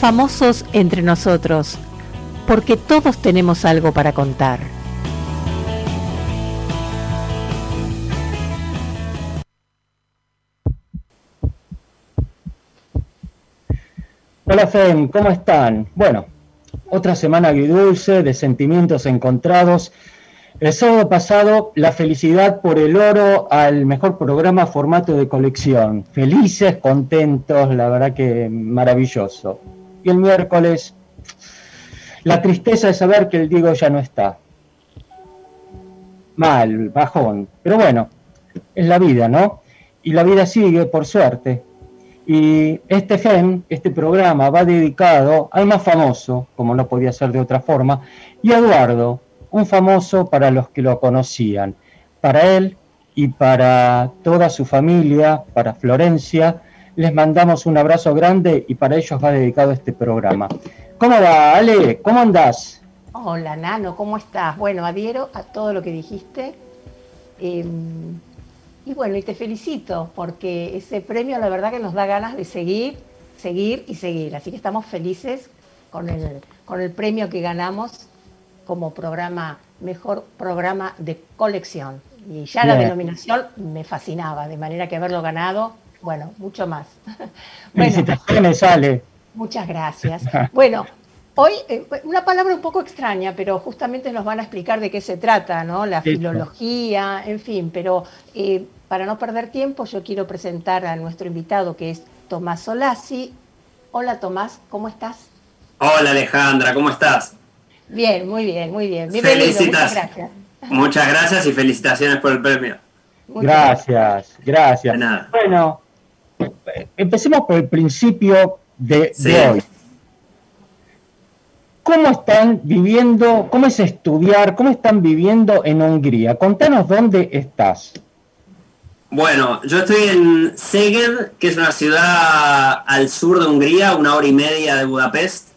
Famosos entre nosotros, porque todos tenemos algo para contar. Hola Fem, ¿cómo están? Bueno, otra semana agridulce, de sentimientos encontrados. El sábado pasado, la felicidad por el oro al mejor programa formato de colección. Felices, contentos, la verdad que maravilloso. Y el miércoles, la tristeza de saber que el Diego ya no está. Mal, bajón. Pero bueno, es la vida, ¿no? Y la vida sigue, por suerte. Y este GEM, este programa, va dedicado al más famoso, como no podía ser de otra forma, y a Eduardo, un famoso para los que lo conocían. Para él y para toda su familia, para Florencia, les mandamos un abrazo grande y para ellos va dedicado este programa. ¿Cómo va, Ale? ¿Cómo andás? Hola, Nano, ¿cómo estás? Bueno, adhiero a todo lo que dijiste. Em, y bueno, y te felicito porque ese premio la verdad que nos da ganas de seguir, seguir y seguir. Así que estamos felices con el, con el premio que ganamos como programa, mejor programa de colección. Y ya la denominación me fascinaba, de manera que haberlo ganado, bueno, mucho más. Felicitaciones, Ale. Muchas gracias. Bueno, Hoy, eh, una palabra un poco extraña, pero justamente nos van a explicar de qué se trata, ¿no? La filología, en fin, pero eh, para no perder tiempo, yo quiero presentar a nuestro invitado que es Tomás Solasi. Hola Tomás, ¿cómo estás? Hola Alejandra, ¿cómo estás? Bien, muy bien, muy bien. Bienvenido, muchas gracias. Muchas gracias y felicitaciones por el premio. gracias, gracias. Bueno, empecemos por el principio de hoy. ¿Cómo están viviendo, cómo es estudiar, cómo están viviendo en Hungría? Contanos dónde estás. Bueno, yo estoy en Szeged, que es una ciudad al sur de Hungría, una hora y media de Budapest,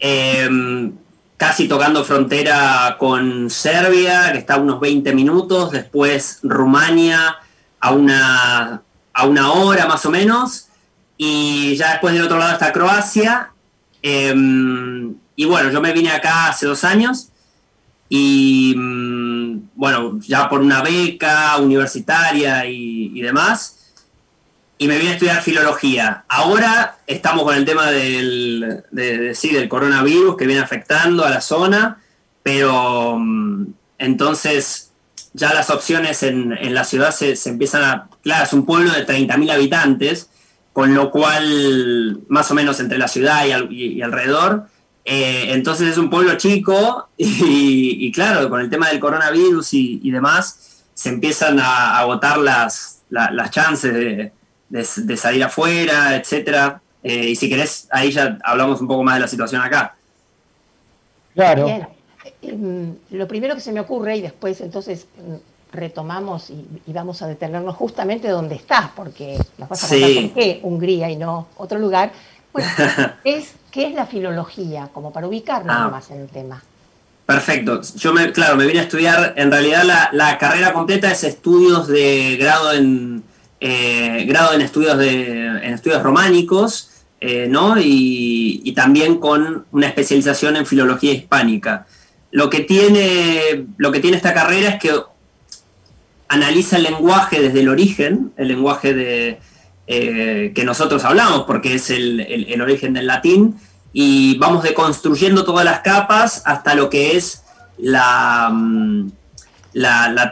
em, casi tocando frontera con Serbia, que está a unos 20 minutos, después Rumania a una, a una hora más o menos, y ya después del otro lado está Croacia. Em, y bueno, yo me vine acá hace dos años y mm, bueno, ya por una beca universitaria y, demás, y me vine a estudiar filología. Ahora estamos con el tema del, del coronavirus que viene afectando a la zona, pero mm, entonces ya las opciones en, la ciudad se, empiezan a... Claro, es un pueblo de 30.000 habitantes, con lo cual, más o menos entre la ciudad y alrededor, eh, entonces es un pueblo chico y, claro, con el tema del coronavirus y, demás, se empiezan a agotar las, las chances de, salir afuera, etc. Eh, y si querés, ahí ya hablamos un poco más de la situación acá. Claro. Em, lo primero que se me ocurre, y después entonces mm, retomamos y, vamos a detenernos justamente donde estás, porque nos vas a contar por qué Hungría y no otro lugar, bueno, es ¿Qué es la filología? Como para ubicarnos ah. más en el tema. Perfecto. Yo, me, claro, me vine a estudiar, en realidad la, carrera completa es estudios de grado en, eh, grado en estudios, de, en estudios románicos, eh, ¿no? Y, también con una especialización en filología hispánica. Lo que, tiene, lo que tiene esta carrera es que analiza el lenguaje desde el origen, el lenguaje de, eh, que nosotros hablamos, porque es el, origen del latín, y vamos deconstruyendo todas las capas hasta lo que es la, mm, la,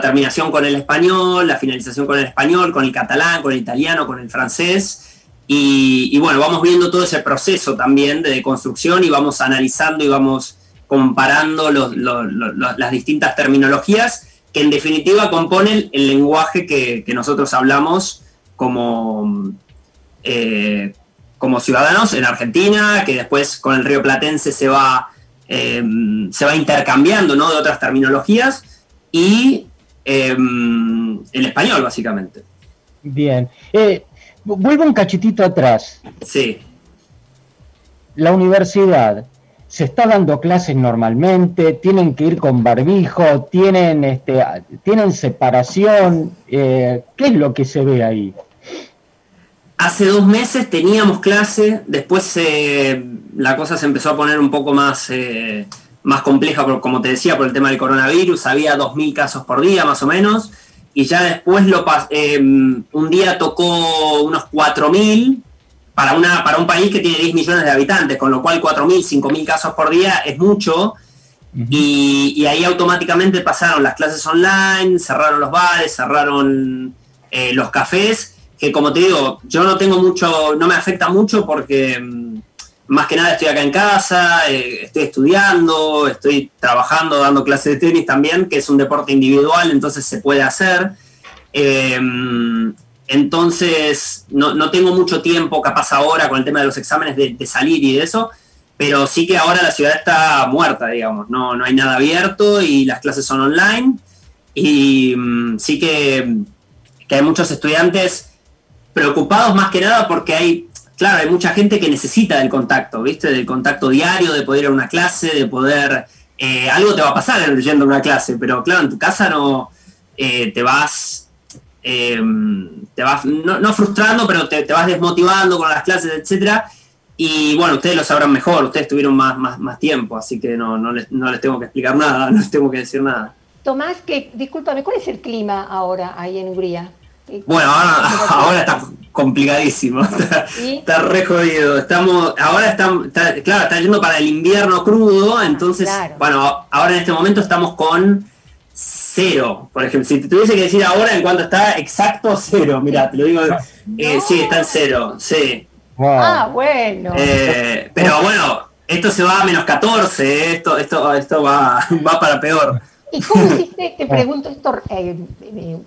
terminación con el español, la finalización con el español, con el catalán, con el italiano, con el francés. Y, bueno, vamos viendo todo ese proceso también de deconstrucción y vamos analizando y vamos comparando las distintas terminologías que en definitiva componen el lenguaje que, que nosotros hablamos como, eh, como ciudadanos en Argentina, que después con el río Platense se va, eh, se va intercambiando ¿no? de otras terminologías, y el español, básicamente. Bien. vuelvo un cachitito atrás. Sí. La universidad se está dando clases normalmente, tienen que ir con barbijo, tienen, este, tienen separación. Eh, ¿Qué es lo que se ve ahí? Hace dos meses teníamos clase, después eh, la cosa se empezó a poner un poco más, eh, más compleja, como te decía, por el tema del coronavirus. Había 2.000 casos por día más o menos, y ya después lo un día tocó unos 4.000 para, una, para un país que tiene 10 millones de habitantes, con lo cual 4.000, 5.000 casos por día es mucho. y, ahí automáticamente pasaron las clases online, cerraron los bares, cerraron eh, los cafés, que como te digo, yo no tengo mucho, no me afecta mucho porque mm, más que nada estoy acá en casa, eh, estoy estudiando, estoy trabajando, dando clases de tenis también, que es un deporte individual, entonces se puede hacer. Eh, entonces, no, tengo mucho tiempo, capaz ahora, con el tema de los exámenes, de, salir y de eso, pero sí que ahora la ciudad está muerta, digamos, no, no hay nada abierto y las clases son online. Y mm, sí que, hay muchos estudiantes preocupados más que nada porque hay, claro, hay mucha gente que necesita del contacto, ¿viste? Del contacto diario, de poder ir a una clase, de poder... Eh, algo te va a pasar leyendo una clase, pero claro, en tu casa no eh, te vas eh, te vas, no, frustrando, pero te, vas desmotivando con las clases, etcétera. Y bueno, ustedes lo sabrán mejor, ustedes tuvieron más, más, más tiempo, así que no, no, les, no les tengo que explicar nada, no les tengo que decir nada. Tomás, que, discúlpame, ¿cuál es el clima ahora ahí en Hungría? Bueno, ahora, está complicadísimo, está, re jodido. Estamos, ahora estamos, claro, está yendo para el invierno crudo, entonces, bueno, ahora en este momento estamos con cero. Por ejemplo, si te tuviese que decir ahora en cuánto está, exacto cero. Mira, te lo digo. Eh, sí, está en cero, sí. Ah, bueno. Eh, pero bueno, esto se va a menos 14, eh, esto, esto, esto va, va para peor. ¿Y cómo hiciste, te pregunto esto,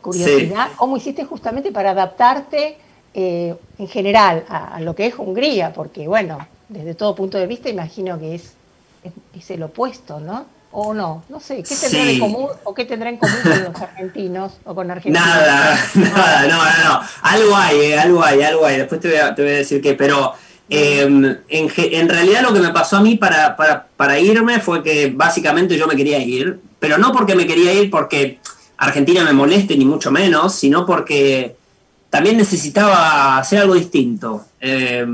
curiosidad, cómo hiciste justamente para adaptarte en general a, lo que es Hungría? Porque bueno, desde todo punto de vista imagino que es, es el opuesto, ¿no? O no, no sé, ¿qué tendrá en común o qué tendrá en común con los argentinos o con argentinos? Nada, nada, no, no, no, algo hay, eh, algo hay, algo hay, después te voy a, te voy a decir qué, pero em, en, en, realidad lo que me pasó a mí para, para, para, irme fue que básicamente yo me quería ir, pero no porque me quería ir porque Argentina me moleste, ni mucho menos, sino porque también necesitaba hacer algo distinto. Eh,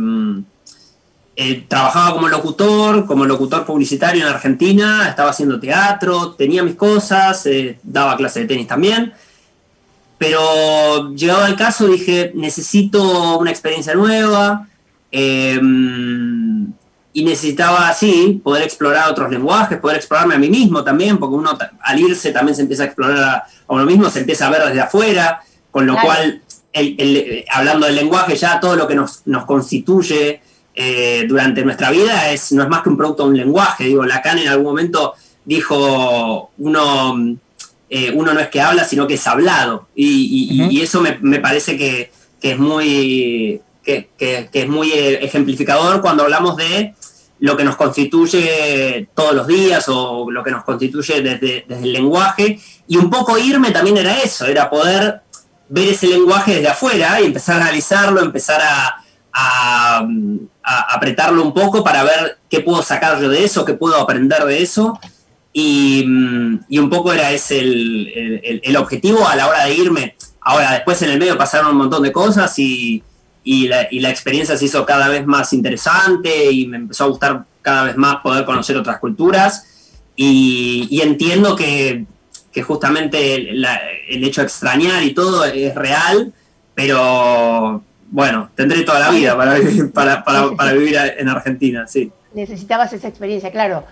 eh, trabajaba como locutor, como locutor publicitario en Argentina, estaba haciendo teatro, tenía mis cosas, eh, daba clase de tenis también. Pero llegado al caso dije, necesito una experiencia nueva em, y necesitaba así poder explorar otros lenguajes, poder explorarme a mí mismo también, porque uno al irse también se empieza a explorar a, uno mismo, se empieza a ver desde afuera, con lo cual, hablando del lenguaje, ya todo lo que nos, nos constituye eh, durante nuestra vida es, no es más que un producto de un lenguaje. Digo, Lacan en algún momento dijo, uno, eh, uno no es que habla, sino que es hablado. Y, eso me, parece que, es muy, que, es muy ejemplificador cuando hablamos de lo que nos constituye todos los días o lo que nos constituye desde, desde el lenguaje. Y un poco irme también era eso, era poder ver ese lenguaje desde afuera y empezar a analizarlo, empezar a, a, apretarlo un poco para ver qué puedo sacar yo de eso, qué puedo aprender de eso. Y, mm, un poco era ese el, objetivo a la hora de irme. Ahora, después en el medio pasaron un montón de cosas y, la, experiencia se hizo cada vez más interesante y me empezó a gustar cada vez más poder conocer otras culturas. Y, entiendo que, justamente el hecho de extrañar y todo es real, pero, bueno, tendré toda la vida para vivir, para, para, vivir en Argentina, sí. Necesitabas esa experiencia, claro.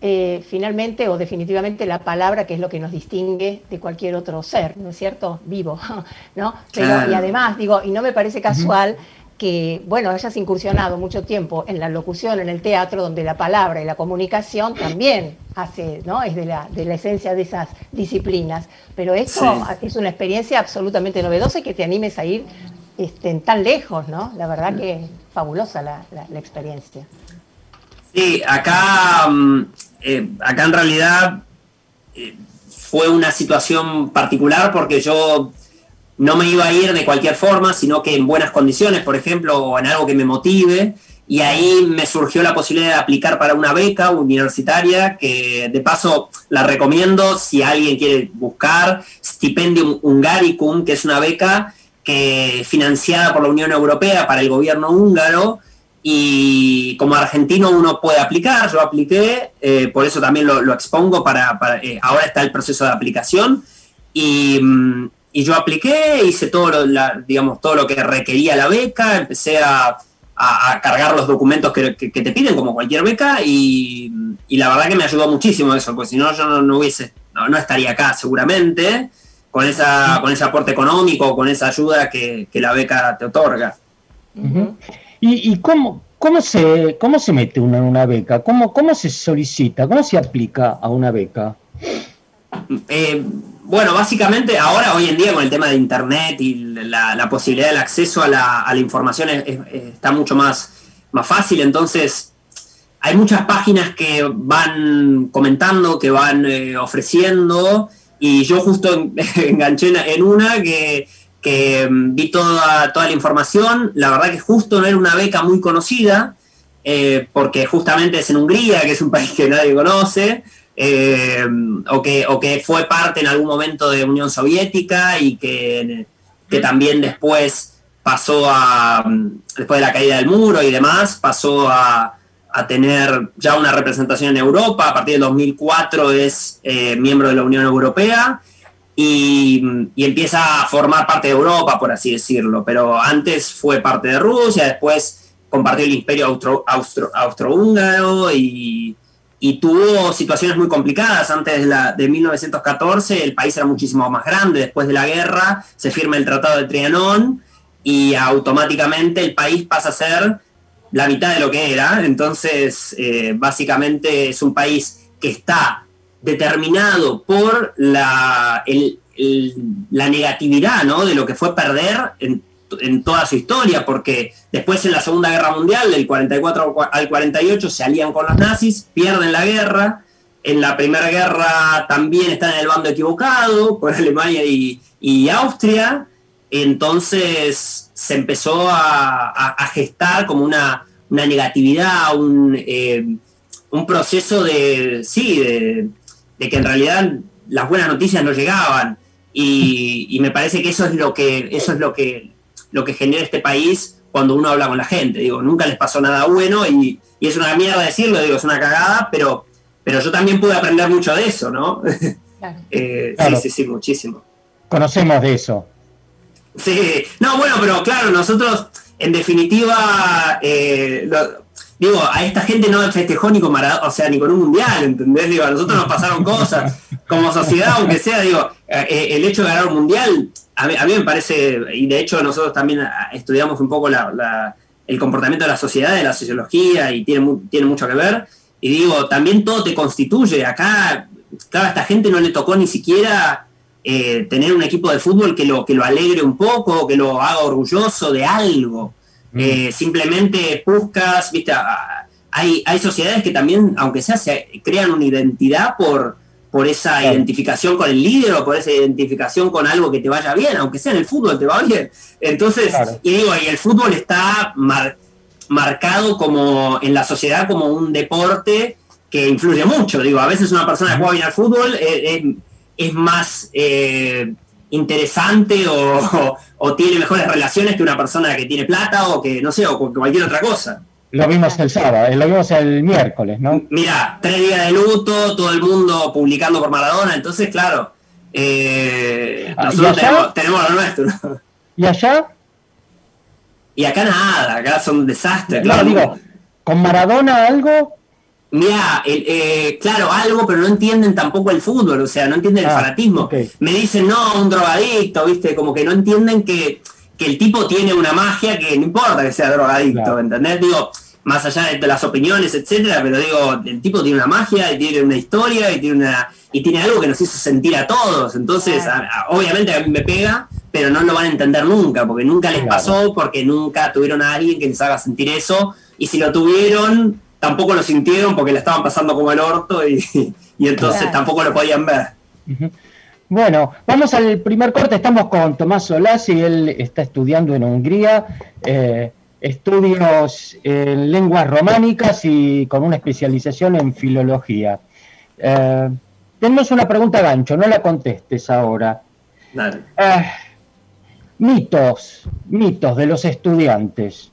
Eh, finalmente o definitivamente la palabra que es lo que nos distingue de cualquier otro ser, ¿no es cierto? Vivo, ¿no? Pero, Y además, digo, y no me parece casual que, bueno, hayas incursionado mucho tiempo en la locución, en el teatro, donde la palabra y la comunicación también hace, ¿no? Es de la, de la esencia de esas disciplinas. Pero esto es una experiencia absolutamente novedosa y que te animes a ir estén tan lejos, ¿no? La verdad que fabulosa la, experiencia. Sí, acá, mm, eh, acá en realidad eh, fue una situación particular porque yo no me iba a ir de cualquier forma, sino que en buenas condiciones, por ejemplo, o en algo que me motive. Y ahí me surgió la posibilidad de aplicar para una beca universitaria, que de paso la recomiendo si alguien quiere buscar, Stipendium Hungaricum, que es una beca que financiada por la Unión Europea para el gobierno húngaro, y como argentino uno puede aplicar, yo apliqué, eh, por eso también lo, expongo para, eh, ahora está el proceso de aplicación y, mm, yo apliqué, hice todo lo, digamos, todo lo que requería la beca, empecé a, cargar los documentos que, te piden como cualquier beca y, y, la verdad que me ayudó muchísimo eso, porque si no yo no, hubiese, no, estaría acá seguramente con, esa, con ese aporte económico, con esa ayuda que, que la beca te otorga. ¿Y, cómo, cómo, se, cómo se mete uno en una beca? ¿Cómo, ¿Cómo se solicita? ¿Cómo se aplica a una beca? Eh, bueno, básicamente ahora, hoy en día, con el tema de Internet y la, posibilidad del acceso a la, información está mucho más, más fácil, entonces hay muchas páginas que van comentando, que van eh, ofreciendo, y yo justo enganché en una que que mm, vi toda, toda la información. La verdad que justo no era una beca muy conocida, eh, porque justamente es en Hungría, que es un país que nadie conoce, eh, o, que, o que fue parte en algún momento de Unión Soviética y que, que también después pasó a, mm, después de la caída del muro y demás, pasó a, a tener ya una representación en Europa. A partir del 2004 es eh, miembro de la Unión Europea y, empieza a formar parte de Europa, por así decirlo. Pero antes fue parte de Rusia, después compartió el imperio austrohúngaro y, y, tuvo situaciones muy complicadas. Antes de, la, de 1914 el país era muchísimo más grande. Después de la guerra se firma el Tratado de Trianón y automáticamente el país pasa a ser la mitad de lo que era. Entonces, eh, básicamente es un país que está determinado por la, la negatividad ¿no? de lo que fue perder en, toda su historia, porque después en la Segunda Guerra Mundial, del 44 al 48, se alían con los nazis, pierden la guerra, en la Primera Guerra también están en el bando equivocado, con Alemania y, Austria, entonces se empezó a, gestar como una, negatividad, un, eh, un proceso de, sí, de, de que en realidad las buenas noticias no llegaban. Y, me parece que eso es lo que, eso es lo que, lo que genera este país cuando uno habla con la gente. Digo, nunca les pasó nada bueno y, es una mierda decirlo, digo, es una cagada, pero, pero yo también pude aprender mucho de eso, ¿no? Eh, sí, sí, sí, muchísimo. Conocemos de eso. Sí, no, bueno, pero claro, nosotros, en definitiva, eh, digo, a esta gente no festejó ni con Maradona, o sea, ni con un mundial, ¿entendés? Digo, a nosotros nos pasaron cosas, como sociedad, aunque sea, digo, eh, eh, el hecho de ganar un mundial, a mí, me parece, y de hecho nosotros también ah, estudiamos un poco el comportamiento de la sociedad, de la sociología, y tiene, tiene mucho que ver, y digo, también todo te constituye, acá, claro, a esta gente no le tocó ni siquiera... Eh, tener un equipo de fútbol que lo, que lo alegre un poco, que lo haga orgulloso de algo. Mm. Eh, simplemente buscas, viste, hay, hay sociedades que también, aunque sea, se crean una identidad por, por esa identificación con el líder o por esa identificación con algo que te vaya bien, aunque sea en el fútbol te va bien. Entonces, y digo, y el fútbol está marcado como en la sociedad como un deporte que influye mucho. Digo, a veces una persona que juega bien al fútbol eh, es más eh, interesante o, tiene mejores relaciones que una persona que tiene plata o que, no sé, o cualquier otra cosa. Lo vimos el sábado, lo vimos el miércoles, ¿no? Mira, tres días de luto, todo el mundo publicando por Maradona, entonces, claro, eh, ah, nosotros tenemos, lo nuestro. ¿Y allá? Y acá nada, acá son desastres. Claro, digo, ¿con Maradona algo? Mira, eh, claro, algo, pero no entienden tampoco el fútbol, o sea, no entienden el ah, fanatismo. Me dicen, no, un drogadicto, ¿viste? Como que no entienden que, el tipo tiene una magia que no importa que sea drogadicto, ¿entendés? Digo, más allá de las opiniones, etcétera, pero digo, el tipo tiene una magia, y tiene una historia, y tiene una y tiene algo que nos hizo sentir a todos. Entonces, obviamente a mí me pega, pero no lo van a entender nunca, porque nunca les pasó, porque nunca tuvieron a alguien que les haga sentir eso, y si lo tuvieron, tampoco lo sintieron porque le estaban pasando como el orto y, entonces tampoco lo podían ver. Bueno, vamos al primer corte. Estamos con Tomás Solás y él está estudiando en Hungría. Eh, estudios en lenguas románicas y con una especialización en filología. Eh, tenemos una pregunta gancho, no la contestes ahora. Eh, mitos, mitos de los estudiantes.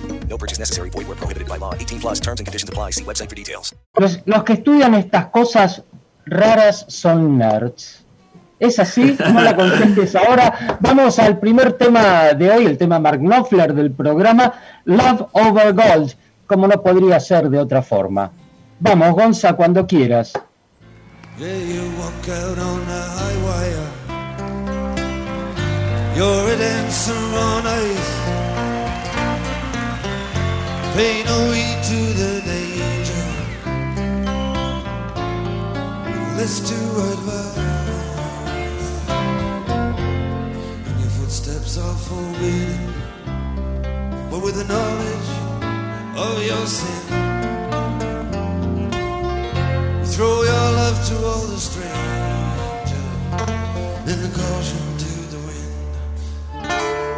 No purchase necessary. Void where prohibited by law. 18 plus terms and conditions apply. See website for details. Los, los que estudian estas cosas raras son nerds. ¿Es así? No la contestes ahora. Vamos al primer tema de hoy, el tema Mark Knopfler del programa Love Over Gold como no podría ser de otra forma. Vamos, Gonza, cuando quieras. Yeah, Pay no heed to the danger. Listen to advice. And your footsteps are forbidden. But with the knowledge of your sin. you throw your love to all the strangers, then the caution to the wind.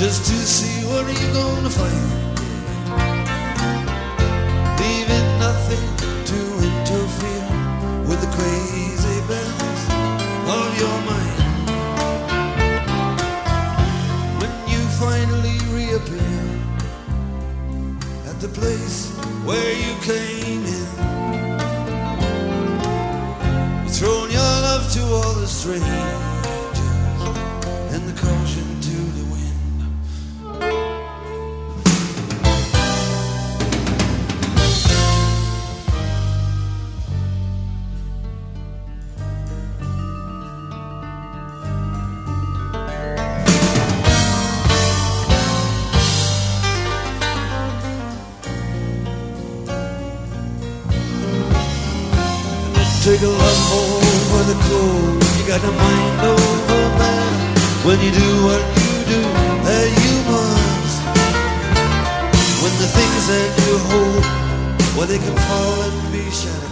Just to see what are you're gonna find. Leaving nothing to interfere with the crazy bells of your mind. When you finally reappear at the place where you came in. you've Thrown your love to all the strangers they can fall and be shattered.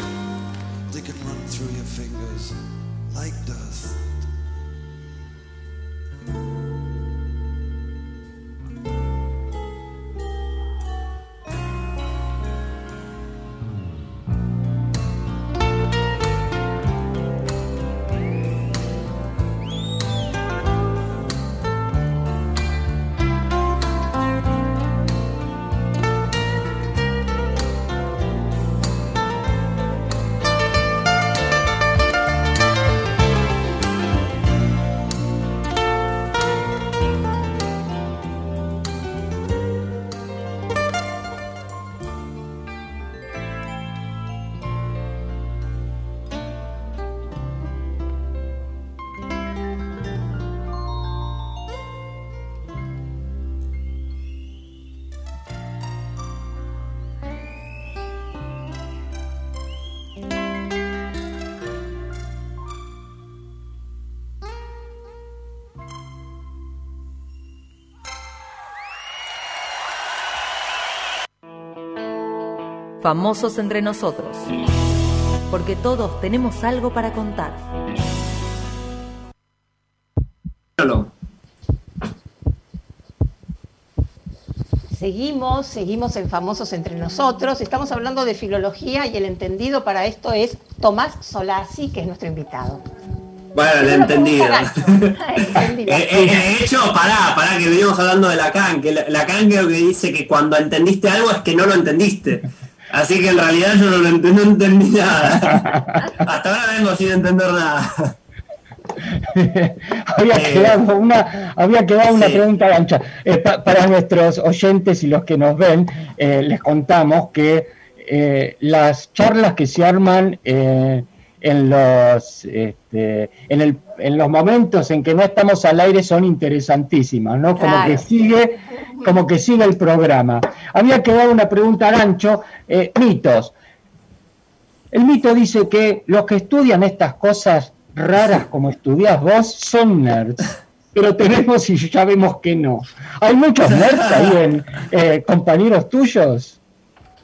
Famosos entre nosotros. Porque todos tenemos algo para contar. Seguimos, seguimos en Famosos entre nosotros. Estamos hablando de filología y el entendido para esto es Tomás Solasi, que es nuestro invitado. Bueno, lo he entendido. De hecho, pará, pará, que venimos hablando de Lacan, que Lacan creo que dice que cuando entendiste algo es que no lo entendiste. Así que en realidad yo no, lo no entendí nada. Hasta ahora vengo sin entender nada. había, eh, quedado una, había quedado una pregunta gancha. Eh, para nuestros oyentes y los que nos ven, eh, les contamos que las charlas que se arman en los este, en, el, en, los momentos en que no estamos al aire son interesantísimas, ¿no? Como que sigue, como que sigue el programa. Había quedado una pregunta gancho, mitos. El mito dice que los que estudian estas cosas raras como estudias vos son nerds. Pero tenemos y ya vemos que no. ¿Hay muchos nerds ahí en eh, compañeros tuyos?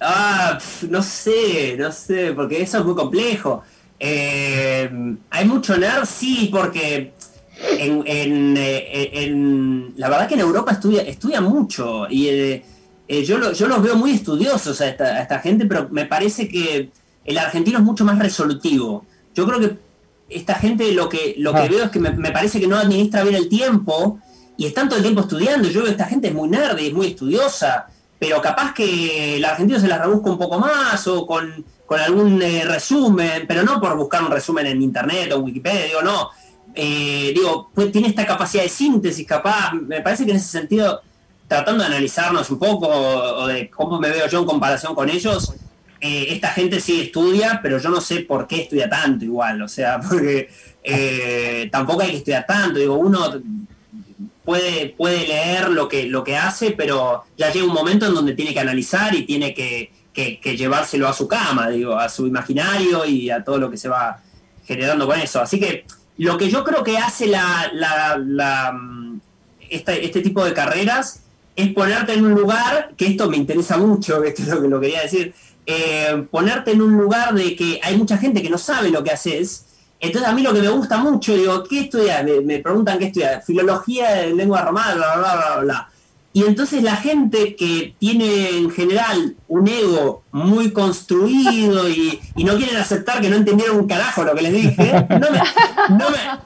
Ah, no sé, no sé, porque eso es muy complejo. Eh, hay mucho nerd, sí, porque eh, en, la verdad que en Europa estudia, estudia mucho y yo, yo los veo muy estudiosos a esta, a esta gente, pero me parece que el argentino es mucho más resolutivo. Yo creo que esta gente lo que, lo que ah. veo es que me, parece que no administra bien el tiempo y están todo el tiempo estudiando. Yo veo que esta gente es muy nerd y es muy estudiosa, pero capaz que el argentino se la rebusca un poco más o con, algún eh, resumen, pero no por buscar un resumen en internet o Wikipedia, digo, no. Eh, digo, pues tiene esta capacidad de síntesis, capaz, me parece que en ese sentido, tratando de analizarnos un poco o de cómo me veo yo en comparación con ellos, eh, esta gente sí estudia, pero yo no sé por qué estudia tanto igual, o sea, porque tampoco hay que estudiar tanto, digo, uno puede, puede leer lo que, lo que hace, pero ya llega un momento en donde tiene que analizar y tiene que, llevárselo a su cama, digo, a su imaginario y a todo lo que se va generando con eso. Así que lo que yo creo que hace la, la, este tipo de carreras es ponerte en un lugar, que esto me interesa mucho, esto es lo que lo quería decir, eh, ponerte en un lugar de que hay mucha gente que no sabe lo que haces. Entonces a mí lo que me gusta mucho, digo, ¿qué estudias? Me, preguntan qué estudias. Filología de lengua romana, bla, bla, bla, bla. Y entonces la gente que tiene en general un ego muy construido y, no quieren aceptar que no entendieron un carajo lo que les dije, no me,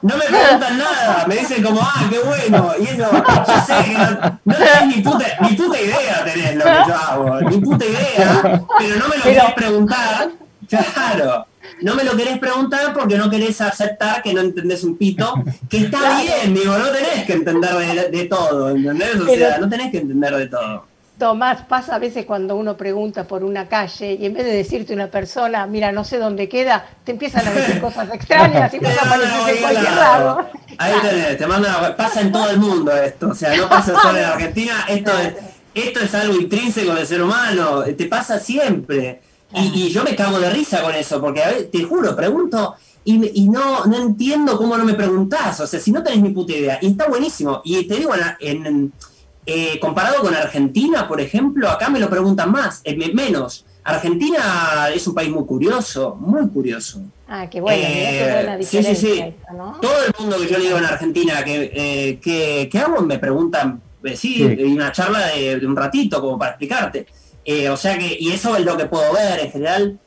no me, preguntan nada, me dicen como, ah, qué bueno, y eso, yo sé que no, no tenés ni puta, ni puta idea tenés lo que yo hago, ni puta idea, pero no me lo querés preguntar, claro no me lo querés preguntar porque no querés aceptar que no entendés un pito, que está bien, digo, no tenés que entender de, todo, ¿entendés? O sea, no tenés que entender de todo. Tomás, pasa a veces cuando uno pregunta por una calle y en vez de decirte una persona, mira, no sé dónde queda, te empiezan a decir cosas extrañas y empiezan a aparecer en cualquier lado. Ahí tenés, te manda, pasa en todo el mundo esto, o sea, no pasa solo en Argentina, esto es, esto es algo intrínseco del ser humano, te pasa siempre. Y, yo me cago de risa con eso, porque a te juro, pregunto y, no, no entiendo cómo no me preguntás. O sea, si no tenés ni puta idea. Y está buenísimo. Y te digo, en, eh, comparado con Argentina, por ejemplo, acá me lo preguntan más, eh, menos. Argentina es un país muy curioso, muy curioso. Ah, qué bueno, eh, Sí, sí, sí. Todo el mundo que yo digo en Argentina que, que, hago me preguntan, sí, una charla de, un ratito como para explicarte. Eh, o sea que, y eso es lo que puedo ver, en general,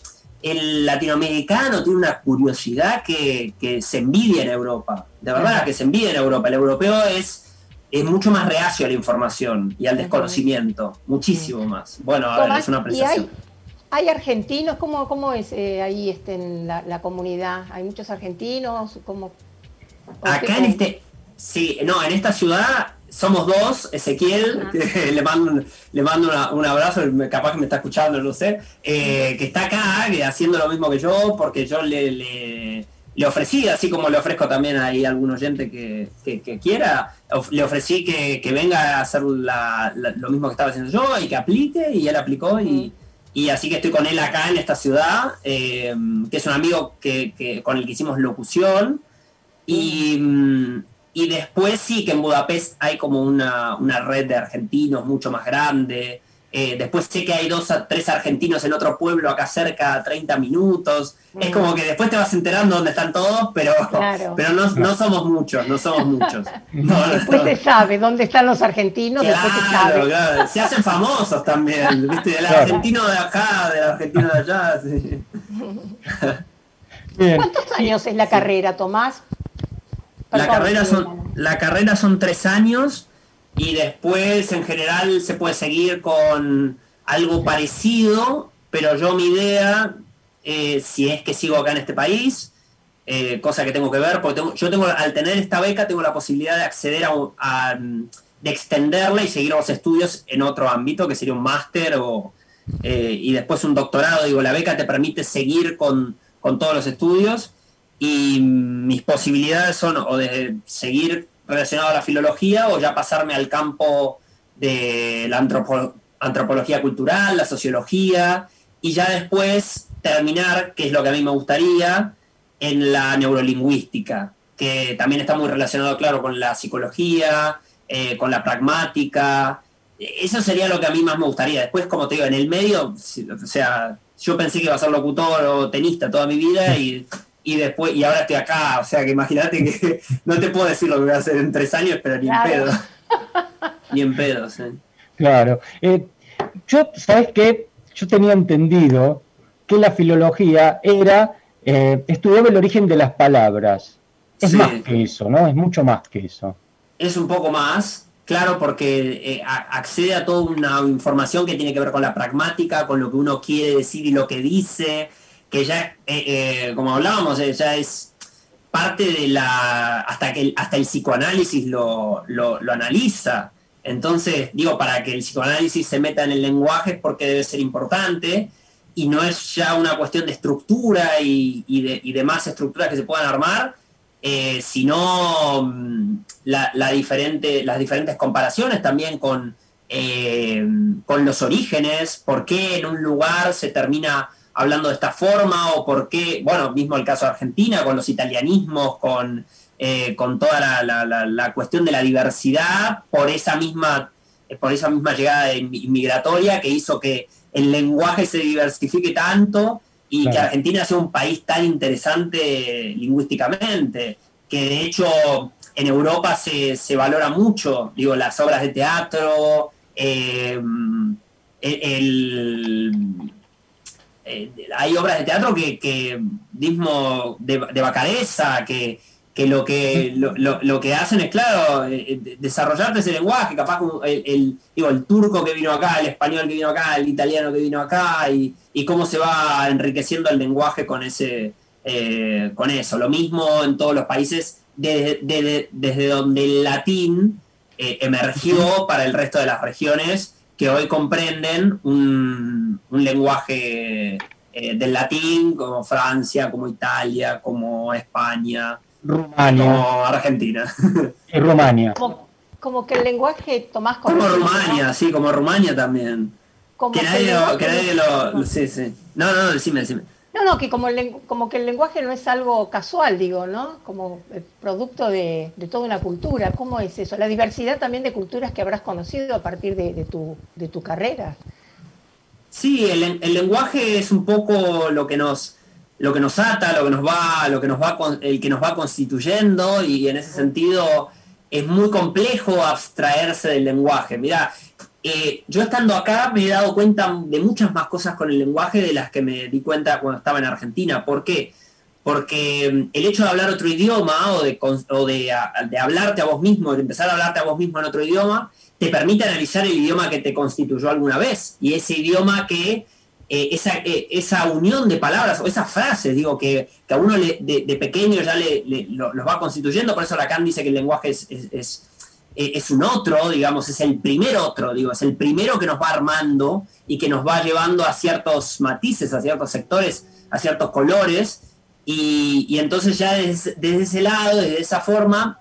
el latinoamericano tiene una curiosidad que, se envidia en Europa, de verdad, que se envidia en Europa. El europeo es, es mucho más reacio a la información y al desconocimiento, muchísimo más. Bueno, a ver, es una apreciación. Hay, argentinos? ¿Cómo, cómo es eh, ahí este, en la, comunidad? ¿Hay muchos argentinos? ¿Cómo, Acá en este, sí, no, en esta ciudad somos dos, Ezequiel, le mando, le mando un abrazo, capaz que me está escuchando, no sé, eh, que está acá haciendo lo mismo que yo, porque yo le, le, ofrecí, así como le ofrezco también a algún oyente que, quiera, le ofrecí que, venga a hacer lo mismo que estaba haciendo yo y que aplique, y él aplicó, y, así que estoy con él acá en esta ciudad, eh, que es un amigo que, con el que hicimos locución, y... Y después sí que en Budapest hay como una, red de argentinos mucho más grande. Eh, después sé que hay dos a tres argentinos en otro pueblo acá cerca, a 30 minutos. Es Mm. como que después te vas enterando dónde están todos, pero, Claro. pero no, no somos muchos, no somos muchos. No, Después no. te sabe dónde están los argentinos, después te Claro, sabe. claro. Se hacen famosos también, ¿viste? Del Claro. argentino de acá, del argentino de allá. sí. ¿Cuántos años es la carrera, Tomás? La carrera, son, la carrera son tres años y después en general se puede seguir con algo parecido, pero yo mi idea, eh, si es que sigo acá en este país, eh, cosa que tengo que ver, porque tengo- yo tengo, al tener esta beca, tengo la posibilidad de acceder a, de extenderla y seguir los estudios en otro ámbito, que sería un máster o, eh, y después un doctorado. Digo, la beca te permite seguir con, con todos los estudios y mis posibilidades son o de seguir relacionado a la filología o ya pasarme al campo de la antropo- antropología cultural, la sociología y ya después terminar, que es lo que a mí me gustaría, en la neurolingüística, que también está muy relacionado, claro, con la psicología, eh, con la pragmática. Eso sería lo que a mí más me gustaría. Después, como te digo, en el medio, o sea, yo pensé que iba a ser locutor o tenista toda mi vida y, y después, y ahora estoy acá, o sea que imagínate que no te puedo decir lo que voy a hacer en tres años, pero ni Claro. en pedo. ni en pedo, sí. Claro. Eh, yo, ¿sabes qué? Yo tenía entendido que la filología era, eh, estudiaba el origen de las palabras. Es Sí. más que eso, ¿no? Es mucho más que eso. es un poco más, claro, porque eh, accede a toda una información que tiene que ver con la pragmática, con lo que uno quiere decir y lo que dice, que ya, eh, eh, como hablábamos, eh, ya es parte de la, hasta que el, hasta el psicoanálisis lo, lo, analiza. Entonces, digo, para que el psicoanálisis se meta en el lenguaje es porque debe ser importante y no es ya una cuestión de estructura y, y de, y demás estructuras que se puedan armar, sino mm, la, la las diferentes comparaciones también con, con los orígenes, por qué en un lugar se termina hablando de esta forma o por qué, bueno, mismo el caso de Argentina, con los italianismos, con, eh, con toda la, la- la- la cuestión de la diversidad, por esa misma, por esa misma llegada inmi- inmigratoria que hizo que el lenguaje se diversifique tanto y que. Argentina sea un país tan interesante lingüísticamente, que de hecho en Europa se, se valora mucho, digo, las obras de teatro, eh, el, eh, hay obras de teatro que, que mismo de, de Bacareza, que, que lo que lo, lo- lo que hacen es claro eh, desarrollarte ese lenguaje, capaz como el, el- digo, el turco que vino acá, el español que vino acá, el italiano que vino acá, y, y cómo se va enriqueciendo el lenguaje con ese eh, con eso. Lo mismo en todos los países, desde, desde- desde donde el latín eh, emergió para el resto de las regiones que hoy comprenden un, un lenguaje eh, del latín, como Francia, como Italia, como España, Rumania. como Argentina. Y Rumania. Como, como que el lenguaje, Tomás, Como conocido, ¿no? Rumania, sí, como Rumania también. Como Que que nadie, lo, que nadie lo, lo- Sí, sí. No, no, no, decime, decime. No, que como el, que el lenguaje no es algo casual, digo, ¿no? Como producto de, toda una cultura. ¿Cómo es eso? La diversidad también de culturas que habrás conocido a partir de, tu, carrera. Sí, el, lenguaje es un poco lo que nos lo que nos ata, lo que nos va, lo que nos va con- el que nos va constituyendo y en ese sentido es muy complejo abstraerse del lenguaje. Mira, eh, yo estando acá me he dado cuenta de muchas más cosas con el lenguaje de las que me di cuenta cuando estaba en Argentina. ¿Por qué? Porque mm, el hecho de hablar otro idioma o de, de, hablarte a vos mismo, de empezar a hablarte a vos mismo en otro idioma, te permite analizar el idioma que te constituyó alguna vez y ese idioma que, eh, esa, eh, esa unión de palabras o esas frases, digo, que, que a uno de, pequeño ya le, le- lo- los va constituyendo, por eso Lacan dice que el lenguaje es- eh, es un otro, digamos, es el primer otro, digo, es el primero que nos va armando y que nos va llevando a ciertos matices, a ciertos sectores, a ciertos colores, y, entonces ya desde, desde ese lado, desde esa forma,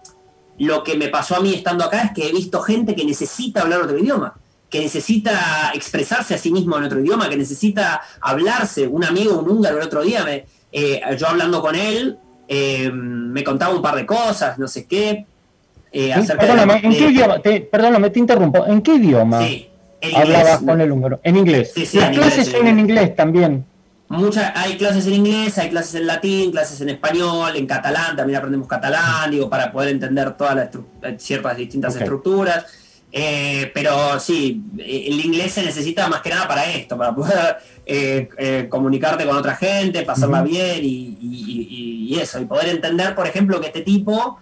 lo que me pasó a mí estando acá es que he visto gente que necesita hablar otro idioma, que necesita expresarse a sí mismo en otro idioma, que necesita hablarse. Un amigo, un húngaro, el otro día, me, eh, yo hablando con él, eh, me contaba un par de cosas, no sé qué. Eh, acerca de- Perdóname, ¿en de- qué idioma? Te, perdóname, te interrumpo. ¿En qué idioma? Sí, hablabas con el húngaro. En inglés. Las clases son en inglés también. Muchas, hay clases en inglés, hay clases en latín, clases en español, en catalán, también aprendemos catalán, digo, para poder entender todas las eh, ciertas distintas estructuras. Eh, pero sí, el inglés se necesita más que nada para esto, para poder eh, comunicarte con otra gente, pasarla bien y, eso, y poder entender, por ejemplo, que este tipo,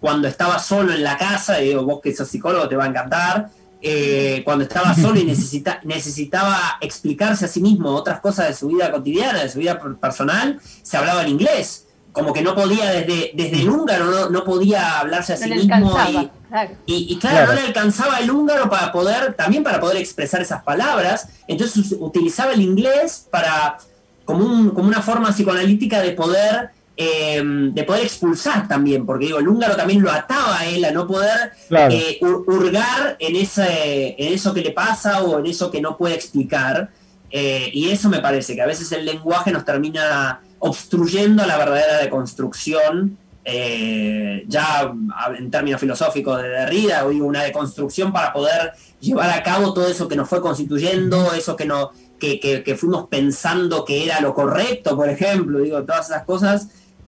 cuando estaba solo en la casa, digo, vos que sos psicólogo te va a encantar, eh, cuando estaba solo y necesita, necesitaba explicarse a sí mismo otras cosas de su vida cotidiana, de su vida personal, se hablaba en inglés. Como que no podía, desde, desde el húngaro, no, podía hablarse a sí mismo. Y, claro. no le alcanzaba el húngaro para poder, también para poder expresar esas palabras. Entonces utilizaba el inglés para, como, como una forma psicoanalítica de poder Em, de poder expulsar también, porque digo, el húngaro también lo ataba a él a no poder eh, hurgar en, ese, en eso que le pasa o en eso que no puede explicar. Eh, y eso me parece que a veces el lenguaje nos termina obstruyendo la verdadera deconstrucción, eh, ya en términos filosóficos de Derrida, digo, una deconstrucción para poder llevar a cabo todo eso que nos fue constituyendo, eso que, no, que, que, que fuimos pensando que era lo correcto, por ejemplo, digo, todas esas cosas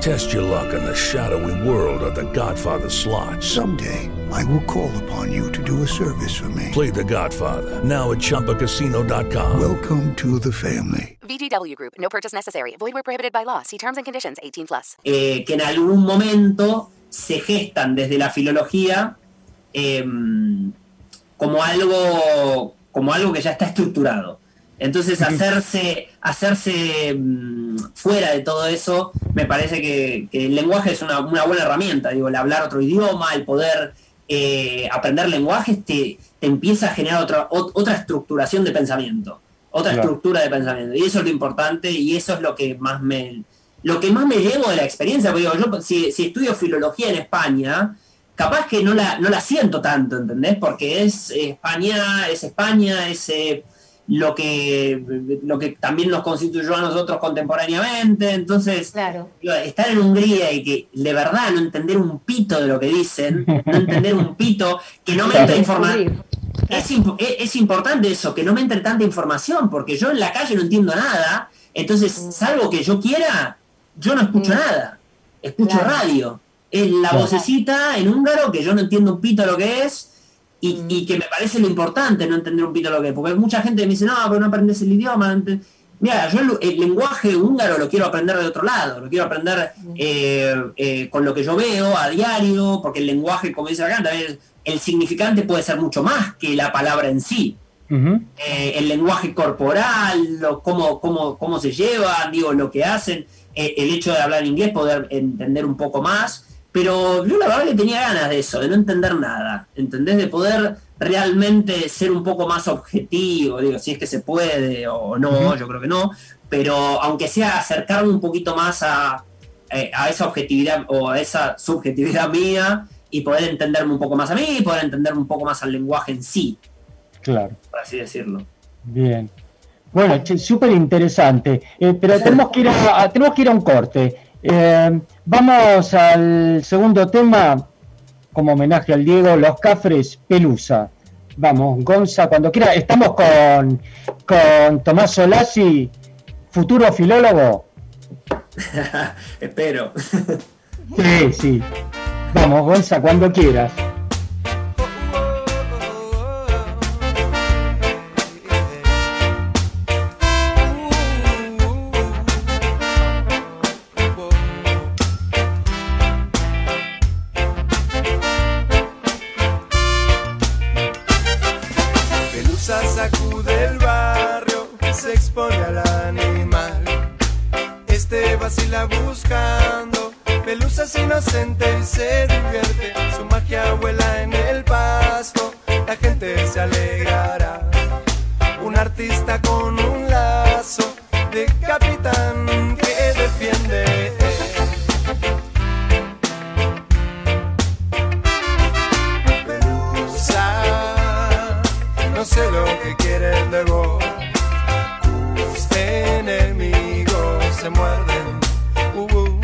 Test your luck in the shadowy world of The Godfather slot. Someday, I will call upon you to do a service for me. Play The Godfather, now at ChumbaCasino.com. Welcome to the family. VGW Group, no purchase necessary. Void where prohibited by law. See terms and conditions 18 plus. Eh, que en algún momento se gestan desde la filología eh, como, algo, como algo que ya está estructurado. Entonces hacerse, hacerse mm, fuera de todo eso, me parece que, el lenguaje es una, buena herramienta, digo, el hablar otro idioma, el poder eh, aprender lenguajes te, te, empieza a generar otra, otra estructuración de pensamiento, otra estructura de pensamiento. Y eso es lo importante y eso es lo que más me, lo que más me llevo de la experiencia, porque digo, yo si, estudio filología en España, capaz que no la, no la siento tanto, ¿entendés? Porque es España, es España, es... Eh, lo que, lo que también nos constituyó a nosotros contemporáneamente. Entonces, estar en Hungría y que de verdad no entender un pito de lo que dicen, no entender un pito, que no me entre información. Es, es, importante eso, que no me entre tanta información, porque yo en la calle no entiendo nada, entonces, mm. salvo que yo quiera, yo no escucho mm. nada, escucho radio. Es la vocecita en húngaro, que yo no entiendo un pito lo que es, Mm. Y, que me parece lo importante no entender un pito lo que es, porque mucha gente me dice, no, pero no aprendes el idioma. Mira, yo el, lenguaje húngaro lo quiero aprender de otro lado, lo quiero aprender eh, eh, con lo que yo veo a diario, porque el lenguaje, como dice acá, el significante puede ser mucho más que la palabra en sí. Eh, el lenguaje corporal, lo, cómo, cómo, cómo se lleva, digo, lo que hacen, el hecho de hablar inglés, poder entender un poco más. Pero yo la verdad que tenía ganas de eso, de no entender nada, ¿entendés? De poder realmente ser un poco más objetivo, digo, si es que se puede o no, yo creo que no, pero aunque sea acercarme un poquito más a, eh, a esa objetividad o a esa subjetividad mía y poder entenderme un poco más a mí y poder entenderme un poco más al lenguaje en sí. Claro. Por así decirlo. Bien. Bueno, súper interesante. Eh, pero tenemos que, ir a, tenemos que ir a un corte. Eh, vamos al segundo tema, como homenaje al Diego, Los Cafres Pelusa. Vamos, Gonza, cuando quiera. Estamos con, con Tomás Solasi, futuro filólogo. Espero. sí, sí. Vamos, Gonza, cuando quieras. Se muerden. Uh, uh.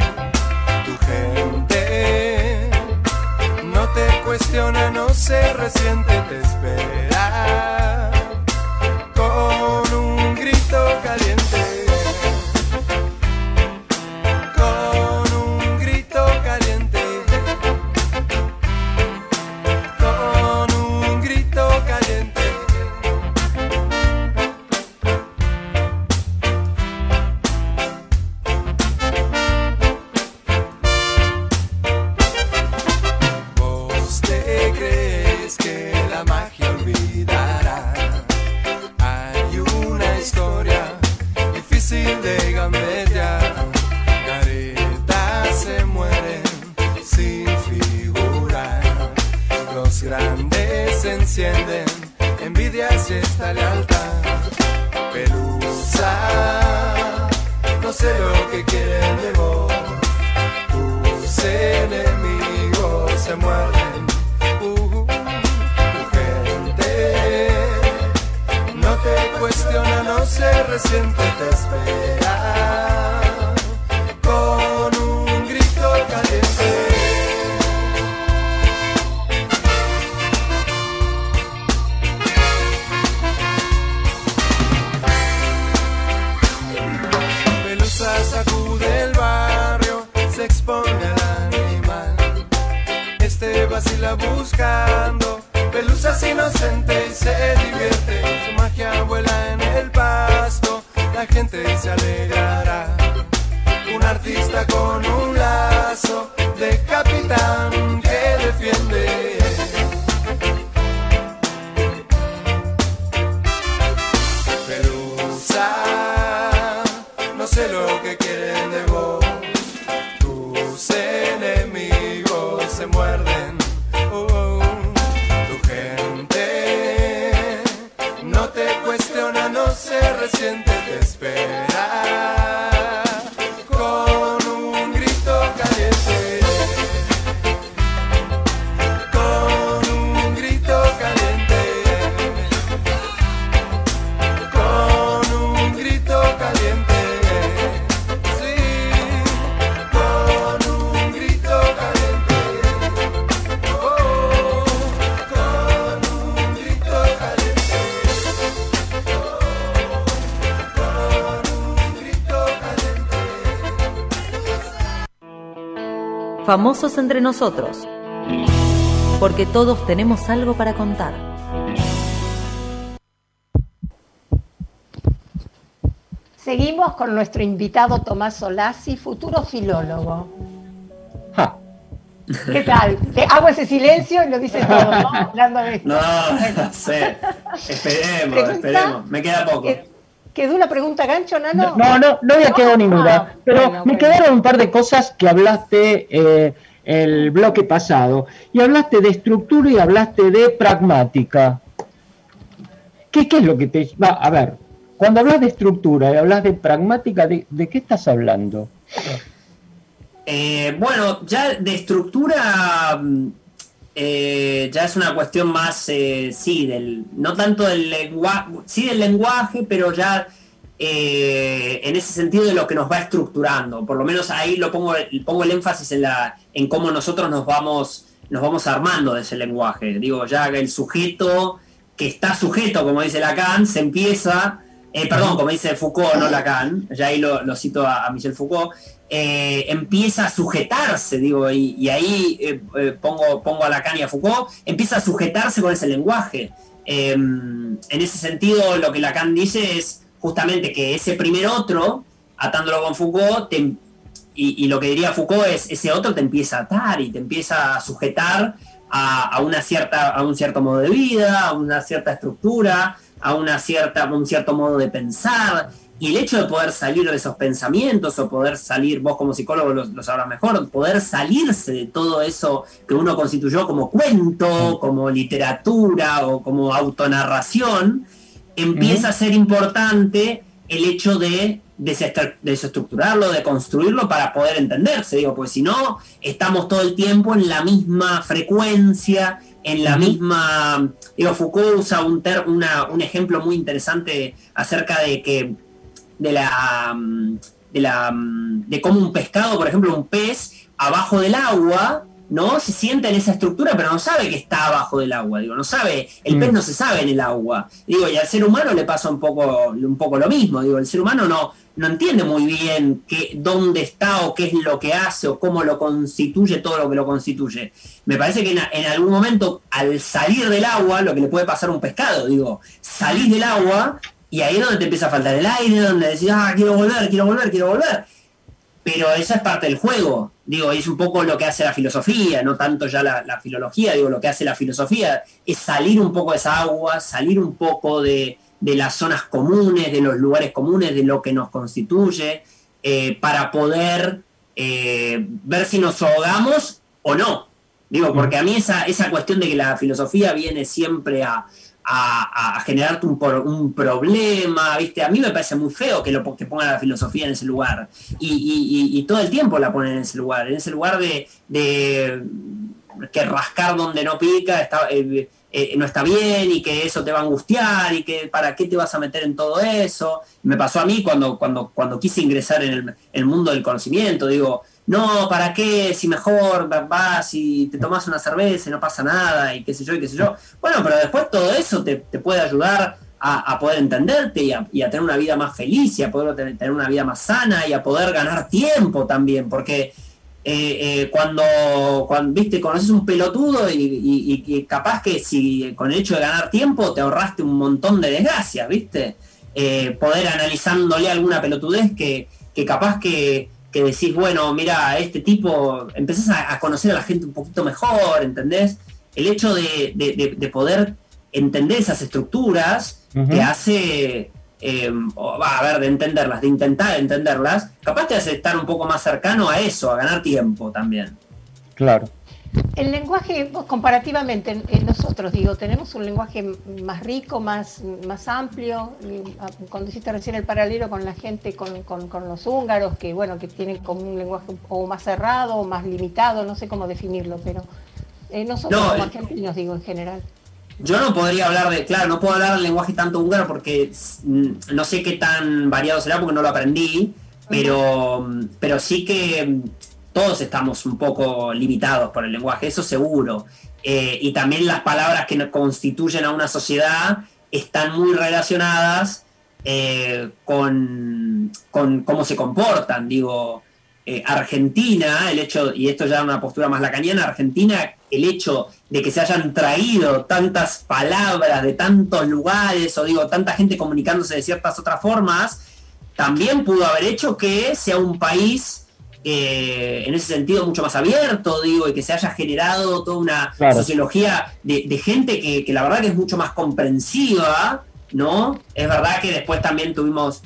Tu gente no te cuestiona, no se resiente, te espera no sé lo que quieren de vos. Tus enemigos se muerden. Oh. Tu gente no te cuestiona, no se resiente, te espera Famosos entre nosotros. Porque todos tenemos algo para contar. Seguimos con nuestro invitado Tomás Solasi, futuro filólogo. ¿Qué tal? Te hago ese silencio y lo dices todo, ¿no? Hablando de esto. No, no sé. Esperemos, esperemos. Me queda poco. ¿Quedó una pregunta gancho, Nano? No, no, no había quedado ninguna. Pero Ah, bueno, me bueno. quedaron un par de cosas que hablaste eh, el bloque pasado. Y hablaste de estructura y hablaste de pragmática. ¿Qué, qué es lo que te... Va, a ver, cuando hablas de estructura y hablas de pragmática, ¿de, de qué estás hablando? Eh, bueno, ya de estructura eh, ya es una cuestión más, eh, sí, del, no tanto del lenguaje, sí del lenguaje, pero ya eh, en ese sentido de lo que nos va estructurando. Por lo menos ahí lo pongo, pongo el énfasis en, la, en cómo nosotros nos vamos, nos vamos armando de ese lenguaje. Digo, ya el sujeto que está sujeto, como dice Lacan, se empieza, eh, perdón, como dice Foucault, no Lacan, ya ahí lo, lo cito a, a Michel Foucault, eh, empieza a sujetarse, digo, y, y ahí eh, pongo, pongo a Lacan y a Foucault, empieza a sujetarse con ese lenguaje. Eh, en ese sentido, lo que Lacan dice es justamente que ese primer otro, atándolo con Foucault, te, y, y lo que diría Foucault es, ese otro te empieza a atar y te empieza a sujetar a, a una cierta, a un cierto modo de vida, a una cierta estructura, a una cierta, un cierto modo de pensar. Y el hecho de poder salir de esos pensamientos o poder salir, vos como psicólogo lo, sabrás mejor, poder salirse de todo eso que uno constituyó como cuento, como literatura o como autonarración, empieza a ser importante el hecho de desestructurarlo, de construirlo para poder entenderse. Digo, pues si no, estamos todo el tiempo en la misma frecuencia, en la misma. Digo, Foucault usa un, un ejemplo muy interesante acerca de que de la, de la de cómo un pescado, por ejemplo, un pez abajo del agua, ¿no? Se siente en esa estructura, pero no sabe que está abajo del agua, digo, no sabe, el pez mm. no se sabe en el agua. Digo, y al ser humano le pasa un poco, un poco lo mismo, digo, el ser humano no, no entiende muy bien qué, dónde está o qué es lo que hace o cómo lo constituye todo lo que lo constituye. Me parece que en, algún momento, al salir del agua, lo que le puede pasar a un pescado, digo, salís del agua y ahí es donde te empieza a faltar el aire, donde decís, ah, quiero volver, quiero volver, quiero volver. Pero esa es parte del juego, digo, es un poco lo que hace la filosofía, no tanto ya la, la filología, digo, lo que hace la filosofía es salir un poco de esa agua, salir un poco de, de las zonas comunes, de los lugares comunes, de lo que nos constituye, eh, para poder eh, ver si nos ahogamos o no. Digo, porque a mí esa, esa cuestión de que la filosofía viene siempre a, generarte un, un, problema, ¿viste? A mí me parece muy feo que, lo, que pongan la filosofía en ese lugar. Y, todo el tiempo la ponen en ese lugar, en ese lugar de, que rascar donde no pica, está, eh, eh, no está bien y que eso te va a angustiar y que para qué te vas a meter en todo eso. Me pasó a mí cuando, cuando, cuando quise ingresar en el, mundo del conocimiento, digo, no, ¿para qué? Si mejor vas y te tomas una cerveza y no pasa nada y qué sé yo y qué sé yo. Bueno, pero después todo eso te, puede ayudar a, poder entenderte y a, tener una vida más feliz y a poder tener una vida más sana y a poder ganar tiempo también, porque eh, eh, cuando, cuando, viste, conoces un pelotudo y, capaz que si con el hecho de ganar tiempo te ahorraste un montón de desgracias, viste, eh, poder analizándole alguna pelotudez que, capaz que, decís, bueno, mira, este tipo, empezás a, conocer a la gente un poquito mejor, ¿entendés? El hecho de, poder entender esas estructuras te hace eh, va a ver, de entenderlas, de intentar entenderlas, capaz te hace estar un poco más cercano a eso, a ganar tiempo también. Claro. El lenguaje, comparativamente, nosotros, digo, tenemos un lenguaje más rico, más, más amplio. Ah, cuando hiciste recién el paralelo con la gente, con, con, los húngaros, que bueno, que tienen como un lenguaje o más cerrado o más limitado, no sé cómo definirlo, pero eh, nosotros como eh, argentinos, digo, en general. Yo no podría hablar de, claro, no puedo hablar del lenguaje tanto húngaro porque mm, no sé qué tan variado será porque no lo aprendí, pero, pero sí que mm, todos estamos un poco limitados por el lenguaje, eso seguro. Eh, y también las palabras que constituyen a una sociedad están muy relacionadas eh, con, con, cómo se comportan. Digo, eh, Argentina, el hecho, y esto ya es una postura más lacaniana, Argentina, el hecho de que se hayan traído tantas palabras de tantos lugares, o digo, tanta gente comunicándose de ciertas otras formas, también pudo haber hecho que sea un país eh, en ese sentido mucho más abierto, digo, y que se haya generado toda una sociología de, gente que, que, la verdad que es mucho más comprensiva, ¿no? Es verdad que después también tuvimos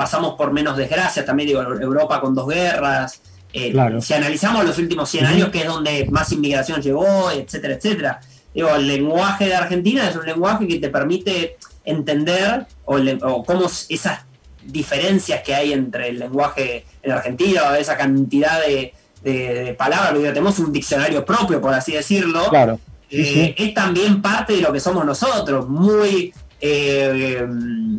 pasamos por menos desgracias, también digo, Europa con dos guerras. Eh, si analizamos los últimos 100 años, que es donde más inmigración llegó, etcétera, etcétera. Digo, el lenguaje de Argentina es un lenguaje que te permite entender o, cómo esas diferencias que hay entre el lenguaje en Argentina, o esa cantidad de, palabras, tenemos un diccionario propio, por así decirlo, claro. Eh, es también parte de lo que somos nosotros, muy eh,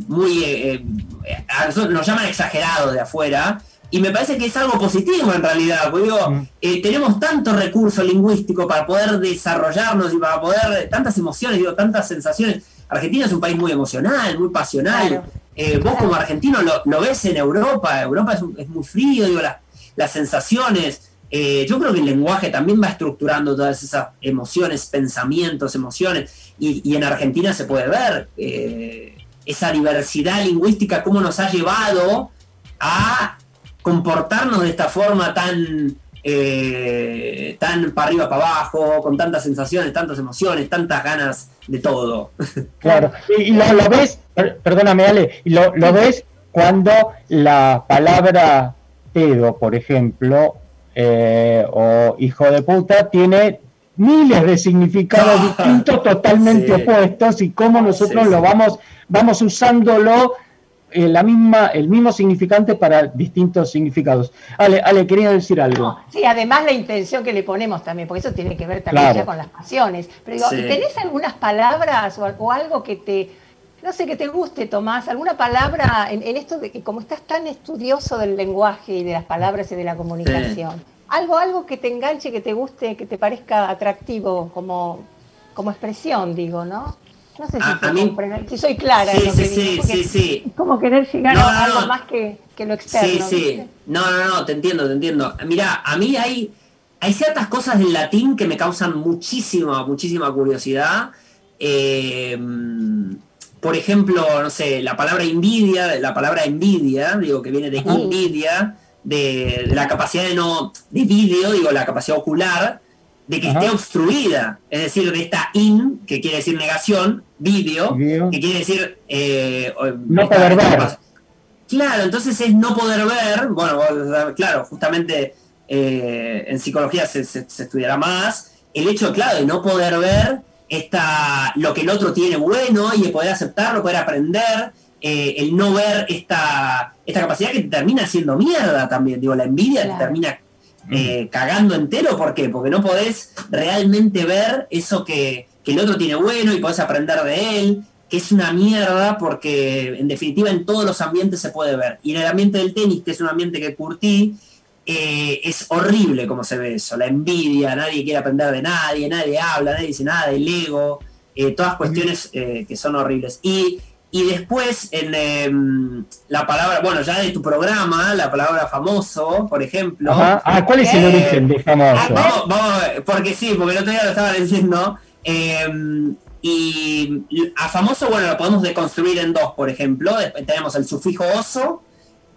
muy... Eh, eh, nos llaman exagerados de afuera, y me parece que es algo positivo en realidad, porque digo, mm. tenemos tanto recurso lingüístico para poder desarrollarnos y para poder, tantas emociones, digo, tantas sensaciones. Argentina es un país muy emocional, muy pasional. Vos como argentino lo, ves en Europa, Europa es, muy frío, digo, las sensaciones. yo creo que el lenguaje también va estructurando todas esas emociones, pensamientos, emociones y, en Argentina se puede ver eh, esa diversidad lingüística, cómo nos ha llevado a comportarnos de esta forma tan, eh, tan para arriba, para abajo, con tantas sensaciones, tantas emociones, tantas ganas de todo. Claro, y, y lo, lo ves, per- perdóname Ale, lo, lo ves cuando la palabra pedo, por ejemplo, eh, o hijo de puta, tiene miles de significados distintos, totalmente Sí. opuestos, y cómo nosotros Sí, sí. lo vamos, vamos usándolo eh, la misma, el mismo significante para distintos significados. Ale, Ale, quería decir algo. Sí, además la intención que le ponemos también, porque eso tiene que ver también Claro. ya con las pasiones. Pero digo. ¿tenés algunas palabras o, o algo que te, no sé, que te guste, Tomás? ¿Alguna palabra en, en esto de que como estás tan estudioso del lenguaje y de las palabras y de la comunicación? Algo, algo que te enganche, que te guste, que te parezca atractivo como, como expresión, digo, ¿no? No sé si, A- te a mí- comprendo, si soy clara en Sí, lo sí, que sí, sí, sí. Es como querer llegar No, a algo no. más que, que lo externo. Sí, sí. ¿viste? No, no, no, te entiendo, te entiendo. Mira, a mí hay, hay ciertas cosas del latín que me causan muchísima, muchísima curiosidad. Eh, por ejemplo, no sé, la palabra envidia, la palabra envidia, digo, que viene de envidia, de, de la capacidad de no, de vídeo, digo, la capacidad ocular, de que Ajá. esté obstruida, es decir, de esta in, que quiere decir negación, vídeo, que quiere decir... eh, No esta- poder esta ver. Claro, entonces es no poder ver, bueno, claro, justamente eh, en psicología se, se- se estudiará más, el hecho, claro, de no poder ver esta, lo que el otro tiene bueno y de poder aceptarlo, poder aprender, eh, el no ver esta, esta capacidad que te termina haciendo mierda también, digo, la envidia Claro. te termina eh, cagando entero, ¿por qué? Porque no podés realmente ver eso que, que el otro tiene bueno y podés aprender de él, que es una mierda porque en definitiva en todos los ambientes se puede ver. Y en el ambiente del tenis, que es un ambiente que curtí, eh, es horrible como se ve eso, la envidia, nadie quiere aprender de nadie, nadie habla, nadie dice nada, el ego, eh, todas cuestiones eh, que son horribles. Y, y después en em, la palabra, bueno, ya de tu programa, la palabra famoso, por ejemplo. Ajá. Ah, ¿cuál es el origen de famoso? Vamos, vamos, porque sí, porque el otro día lo estaba diciendo. eh, y a famoso, bueno, lo podemos deconstruir en dos, por ejemplo. Después tenemos el sufijo oso,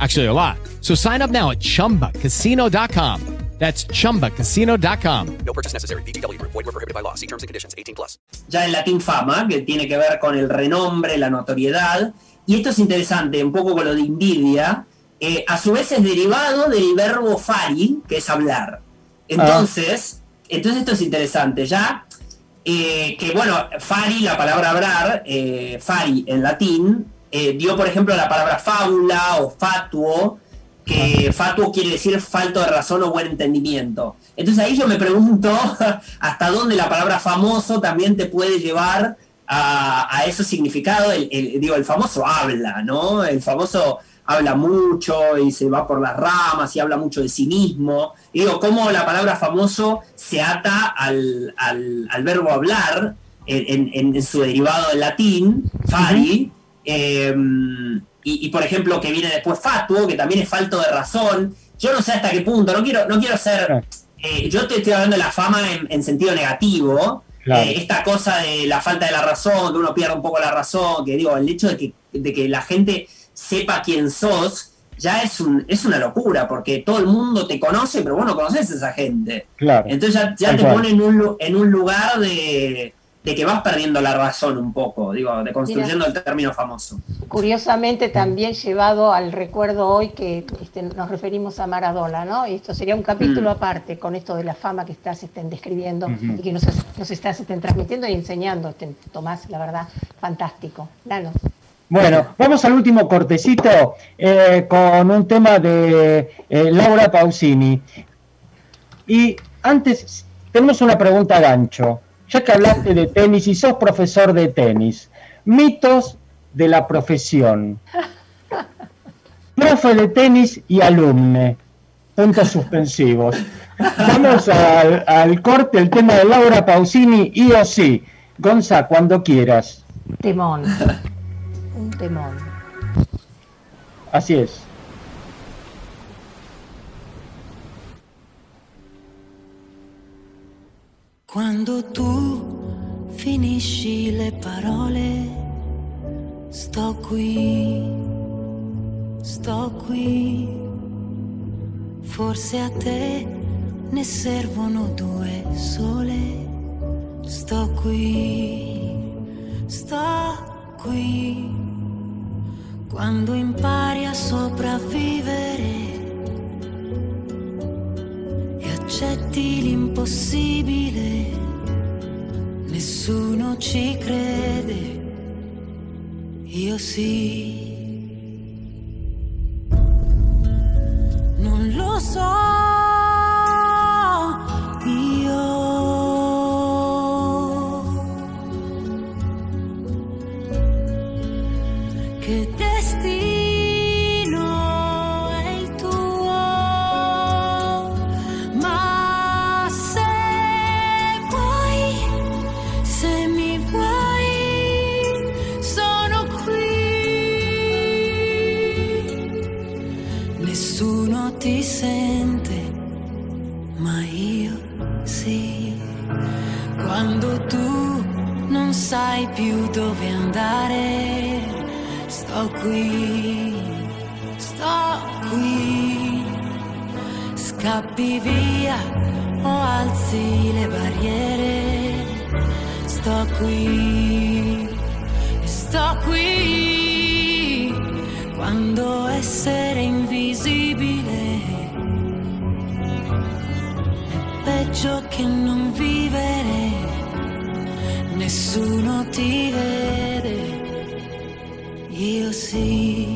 Actually, a lot. So sign up now at chumbacasino.com. That's chumbacasino.com. No purchase necessary. VGW Group. Void were prohibited by law. See terms and conditions. 18 plus. ya en latín fama, que tiene que ver con el renombre, la notoriedad. Y esto es interesante, un poco con lo de envidia. eh, a su vez es derivado del verbo fari, que es hablar. Entonces, entonces esto es interesante. Ya eh, que bueno, fari, la palabra hablar, eh, fari en latín, eh, dio por ejemplo la palabra fábula o fatuo, que fatuo quiere decir falto de razón o buen entendimiento. Entonces ahí yo me pregunto hasta dónde la palabra famoso también te puede llevar a, a ese significado. El, el- digo, el famoso habla, ¿no? El famoso habla mucho y se va por las ramas y habla mucho de sí mismo. Y digo, cómo la palabra famoso se ata al, al- al verbo hablar en, en- en su derivado del latín, fari, eh, y, y, por ejemplo que viene después fatuo, que también es falto de razón. Yo no sé hasta qué punto, no quiero, no quiero ser... eh, yo te estoy hablando de la fama en, en sentido negativo, Claro. eh, esta cosa de la falta de la razón, que uno pierde un poco la razón, que digo, el hecho de que, de que la gente sepa quién sos, ya es, un, es una locura, porque todo el mundo te conoce, pero vos no conoces a esa gente. Claro. Entonces ya, ya te pone en un, en un lugar de, de que vas perdiendo la razón un poco, digo, de construyendo el término famoso. Curiosamente también llevado al recuerdo hoy que este, nos referimos a Maradona, ¿no? Y esto sería un capítulo Mm. aparte con esto de la fama que estás estén describiendo y que nos, nos estás estén transmitiendo y enseñando, este, Tomás, la verdad, fantástico. Lalo. Bueno, vamos al último cortecito eh, con un tema de eh, Laura Pausini. Y antes, tenemos una pregunta gancho. Ya que hablaste de tenis y sos profesor de tenis, mitos de la profesión. Profe de tenis y alumne. Puntos suspensivos. Vamos al, al corte, el tema de Laura Pausini, y o sí. Gonza, cuando quieras. Temón. Un temón. Así es. Quando tu finisci le parole, sto qui, sto qui. Forse a te ne servono due sole. Sto qui, sto qui. Quando impari a sopravvivere accetti l'impossibile, nessuno ci crede, io sì. Non lo so, Scappi via o alzi le barriere, sto qui, sto qui. Quando essere invisibile è peggio che non vivere, nessuno ti vede, io sì.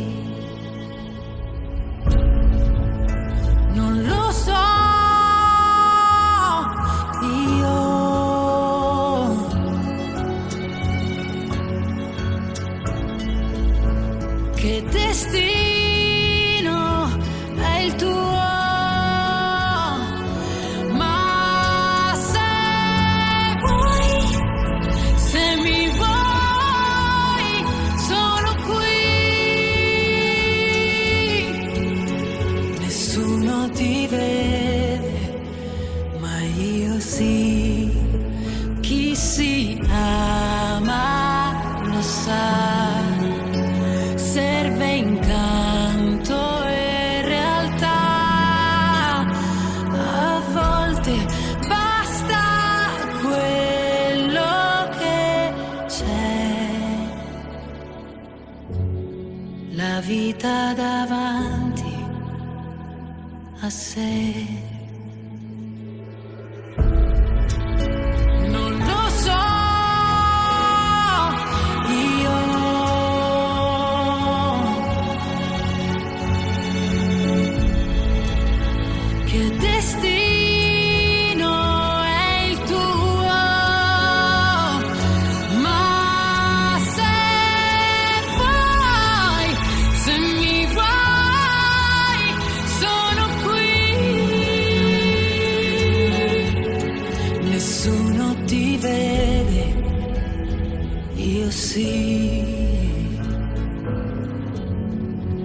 Io sì.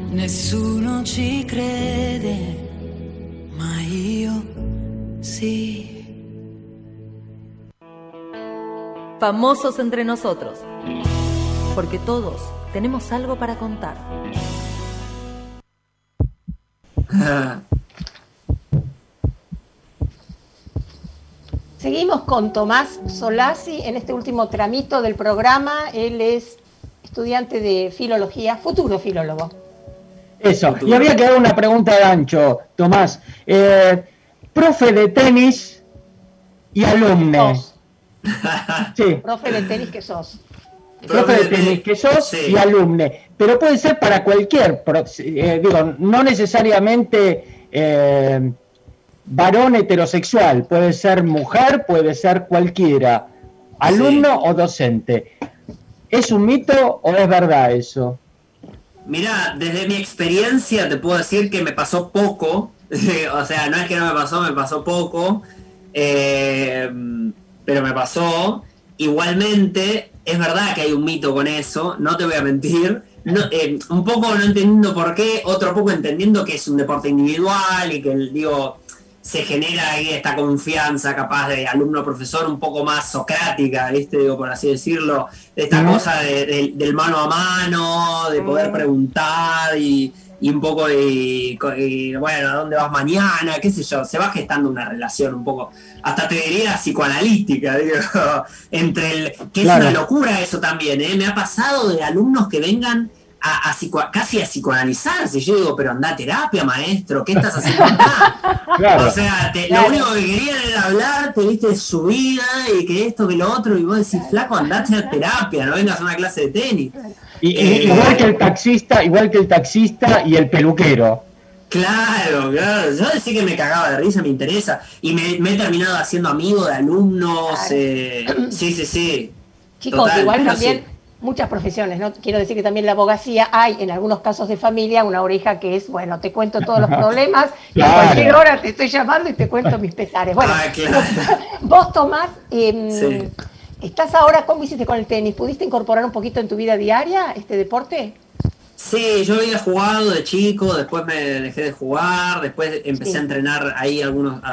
Nessuno ci crede, ma io sì. Famosos entre nosotros. Porque todos tenemos algo para contar. Seguimos con Tomás Solasi en este último tramito del programa. Él es estudiante de filología, futuro filólogo. Eso. Y había que dar una pregunta de ancho, Tomás. Eh, profe de tenis y alumne. Sí. Profe de tenis que sos. Profe de tenis que sos y alumne. Pero puede ser para cualquier, eh, digo, no necesariamente eh, varón heterosexual, puede ser mujer, puede ser cualquiera, alumno o docente. ¿Es un mito o es verdad eso? Mira, desde mi experiencia te puedo decir que me pasó poco. o sea, no es que no me pasó, me pasó poco. eh, pero me pasó. Igualmente, es verdad que hay un mito con eso, no te voy a mentir. No, eh, un poco no entendiendo por qué, otro poco entendiendo que es un deporte individual y que, digo, se genera ahí esta confianza capaz de alumno-profesor un poco más socrática, ¿viste? Digo, por así decirlo, de esta cosa de- de- del mano a mano, de poder preguntar y, y un poco de, y, bueno, ¿a dónde vas mañana? ¿Qué sé yo? Se va gestando una relación un poco, hasta te diría psicoanalítica, digo, entre el... que es una locura eso también, ¿eh? Me ha pasado de alumnos que vengan a, a psico- casi a psicoanalizarse. Yo digo, pero anda a terapia, maestro, ¿qué estás haciendo acá? Claro. O sea, te- Claro. lo único que querían era hablar, te viste de su vida y que esto, que lo otro, y vos decís, flaco, andate a terapia, no vengas a una clase de tenis. Y, Eh, igual que el taxista, igual que el taxista y el peluquero. Claro, claro. Yo decía que me cagaba de risa, me interesa. Y me, me he terminado haciendo amigo de alumnos. eh, sí, sí, sí. Chicos, Total, igual también sí. Muchas profesiones, ¿no? Quiero decir que también la abogacía hay en algunos casos de familia una oreja que es, bueno, te cuento todos los problemas y a cualquier hora te estoy llamando y te cuento mis pesares. Bueno, Ah, claro. vos Tomás, em, Sí. estás ahora, ¿cómo hiciste con el tenis? ¿Pudiste incorporar un poquito en tu vida diaria este deporte? Sí, yo había jugado de chico, después me dejé de jugar, después empecé Sí. a entrenar ahí algunos a-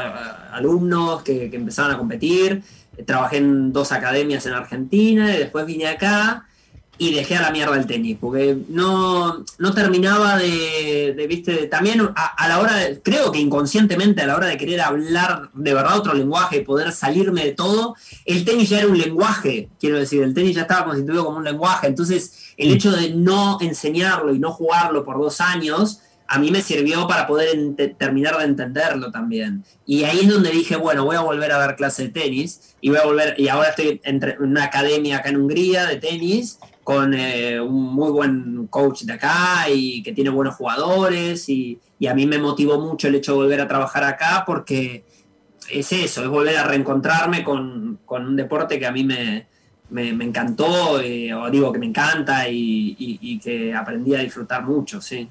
a- alumnos que, que empezaban a competir. Trabajé en dos academias en Argentina y después vine acá y dejé a la mierda el tenis, porque no, no terminaba de, de, viste, también a, a la hora, de- creo que inconscientemente a la hora de querer hablar de verdad otro lenguaje y poder salirme de todo, el tenis ya era un lenguaje, quiero decir, el tenis ya estaba constituido como un lenguaje, entonces el hecho de no enseñarlo y no jugarlo por dos años, a mí me sirvió para poder terminar de entenderlo también. Y ahí es donde dije, bueno, voy a volver a dar clase de tenis y voy a volver, y ahora estoy en una academia acá en Hungría de tenis con eh, un muy buen coach de acá y que tiene buenos jugadores y, y a mí me motivó mucho el hecho de volver a trabajar acá porque es eso, es volver a reencontrarme con, con un deporte que a mí me, me, encantó, eh, o digo que me encanta y que aprendí a disfrutar mucho, sí.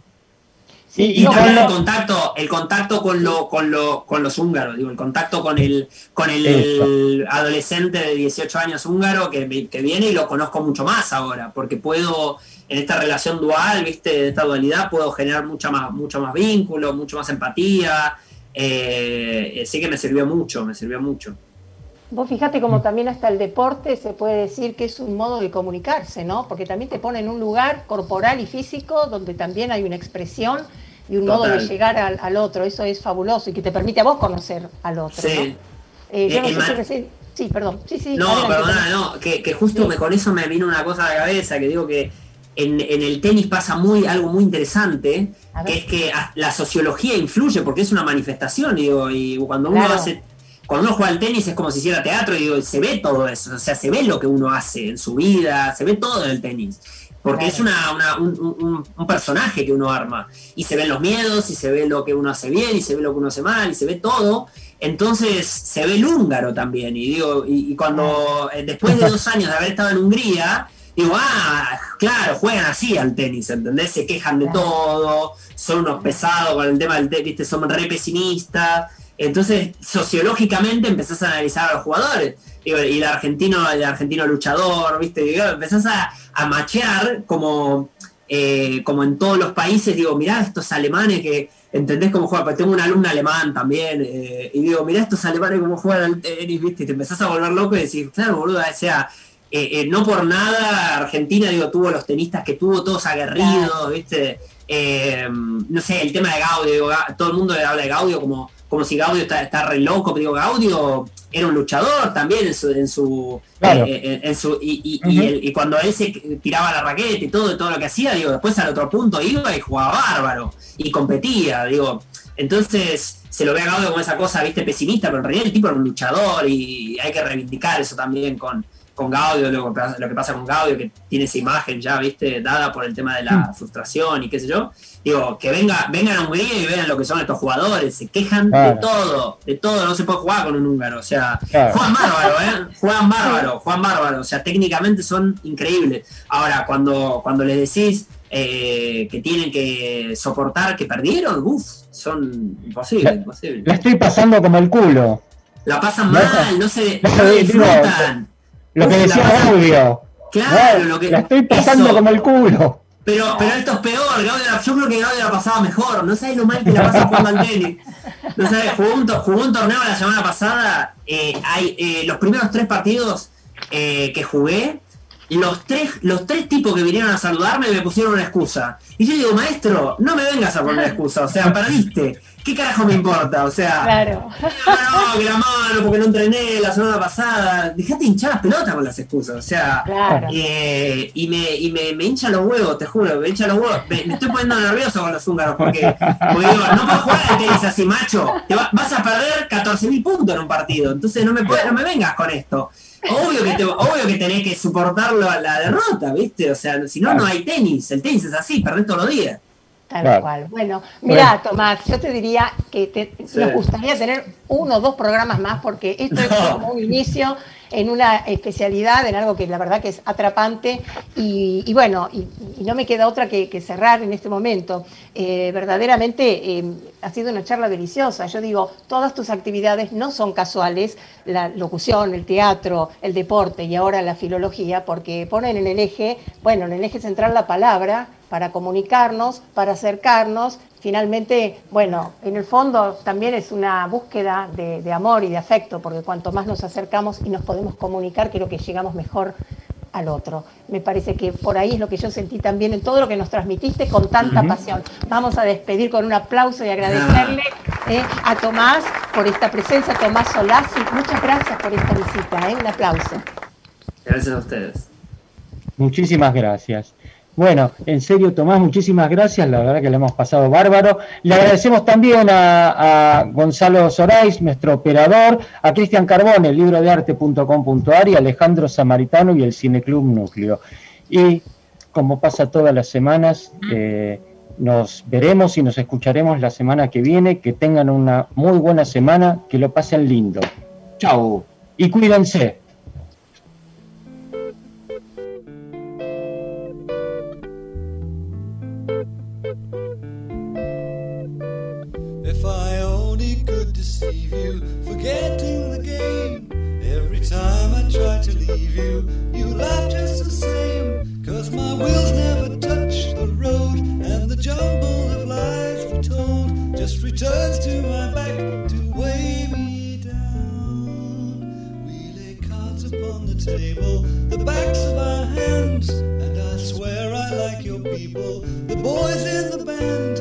Y, Y y también el contacto, el contacto con lo, con lo, con los húngaros, digo, el contacto con el, con el adolescente de 18 años húngaro que, que viene y lo conozco mucho más ahora, porque puedo, en esta relación dual, viste, de esta dualidad, puedo generar mucha más, mucho más vínculo, mucho más empatía. eh, sí que me sirvió mucho, me sirvió mucho. Vos fíjate como también hasta el deporte se puede decir que es un modo de comunicarse, ¿no? Porque también te pone en un lugar corporal y físico donde también hay una expresión y un modo de llegar al, al otro. Eso es fabuloso y que te permite a vos conocer al otro, Sí. ¿no? Eh, yo no sé si recién- Sí, perdón. Sí, sí. No, adelante, perdona, no, que, que justo me, con eso me vino una cosa a la cabeza, que digo que en, en el tenis pasa muy algo muy interesante, que es que la sociología influye porque es una manifestación, digo, y cuando uno Claro. hace, cuando uno juega al tenis es como si hiciera teatro, y digo, se ve todo eso, o sea, se ve lo que uno hace en su vida, se ve todo en el tenis. Porque Claro. es una, una- un, un- un personaje que uno arma. Y se ven los miedos, y se ve lo que uno hace bien, y se ve lo que uno hace mal, y se ve todo. Entonces se ve el húngaro también. Y digo, y, y cuando eh, después de dos años de haber estado en Hungría, digo, ah, claro, juegan así al tenis, ¿entendés? Se quejan de todo, son unos pesados con el tema del tenis, ¿viste? son re pesimistas. Entonces, sociológicamente empezás a analizar a los jugadores. Y el argentino, el argentino luchador, ¿viste? Digo, empezás a, a machear como, eh, como en todos los países, digo, mirá estos alemanes que, ¿entendés cómo juegan? Porque tengo un alumno alemán también, eh, y digo, mirá estos alemanes cómo juegan al tenis, ¿viste? Y te empezás a volver loco y decís, claro, boludo, o sea, eh, no por nada Argentina, digo, tuvo los tenistas que tuvo, todos aguerridos, ¿viste? No sé, el tema de Gaudio, digo, todo el mundo le habla de Gaudio como, como si Gaudio está, está re loco, pero digo, Gaudio era un luchador también en su, en su, Claro. eh, eh, en su y, y- y Ujú. él- y cuando él se tiraba la raqueta y todo, todo lo que hacía, digo, después al otro punto iba y jugaba bárbaro y competía, digo. Entonces se lo ve a Gaudio como esa cosa, viste, pesimista, pero en realidad el tipo era un luchador y hay que reivindicar eso también con, con Gaudio, lo que, pasa, lo que pasa con Gaudio, que tiene esa imagen ya, viste, dada por el tema de la frustración y qué sé yo. Digo, que venga, vengan a Hungría y vean lo que son estos jugadores, se quejan Claro. de todo, de todo, no se puede jugar con un húngaro, o sea, Claro. juegan bárbaro, ¿eh? Juegan bárbaro, juegan bárbaro, o sea, técnicamente son increíbles. Ahora, cuando, cuando les decís eh, que tienen que soportar que perdieron, uff, son imposibles, imposibles. La estoy pasando como el culo. La pasan mal, no se, no, disfrutan. Lo que decía Gaudio. Claro, No, lo que. La estoy pasando eso. como el culo. Pero, pero esto es peor, Gaudio yo creo que Gaudio la pasaba mejor, no sabes lo mal que la pasa jugando al tenis. No sabes, jugó un, to- jugó un torneo la semana pasada, eh, hay, eh, los primeros tres partidos eh, que jugué, los tres, los tres tipos que vinieron a saludarme me pusieron una excusa. Y yo digo, maestro, no me vengas a poner excusa, o sea, perdiste. ¿Qué carajo me importa? O sea, Claro. no, que la mano, porque no entrené la semana pasada. Dejate hinchar las pelotas con las excusas. O sea, Claro. eh, y, me, y me, me hincha los huevos, te juro, me hincha los huevos. Me, me estoy poniendo nervioso con los húngaros porque, porque digo, no puedes jugar al tenis así, macho. Te va- vas a perder 14.000 puntos en un partido. Entonces no me, puedes- no me vengas con esto. Obvio que, te- obvio que tenés que soportar la, la derrota, ¿viste? O sea, si no, no hay tenis. El tenis es así, perdés todos los días. Tal Claro. cual. Bueno, mira, Tomás, yo te diría que te- Sí. nos gustaría tener uno o dos programas más porque esto es como un inicio en una especialidad, en algo que la verdad que es atrapante y, y bueno, y, y no me queda otra que, que cerrar en este momento. Eh, verdaderamente eh, ha sido una charla deliciosa. Yo digo, todas tus actividades no son casuales, la locución, el teatro, el deporte y ahora la filología, porque ponen en el eje, bueno, en el eje central la palabra para comunicarnos, para acercarnos. Finalmente, bueno, en el fondo también es una búsqueda de, de amor y de afecto, porque cuanto más nos acercamos y nos podemos comunicar, creo que llegamos mejor al otro. Me parece que por ahí es lo que yo sentí también en todo lo que nos transmitiste con tanta pasión. Vamos a despedir con un aplauso y agradecerle eh, a Tomás por esta presencia, Tomás Solasi. Muchas gracias por esta visita, eh, un aplauso. Gracias a ustedes. Muchísimas gracias. Bueno, en serio, Tomás, muchísimas gracias. La verdad que le hemos pasado bárbaro. Le agradecemos también a, a Gonzalo Sorais, nuestro operador, a Cristian Carbone, el libro de arte.com.ar y a Alejandro Samaritano y el Cineclub Núcleo. Y como pasa todas las semanas, eh, nos veremos y nos escucharemos la semana que viene. Que tengan una muy buena semana, que lo pasen lindo. Chau y cuídense. Returns to my back to weigh me down. We lay cards upon the table, the backs of our hands, and I swear I like your people, the boys in the band.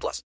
plus.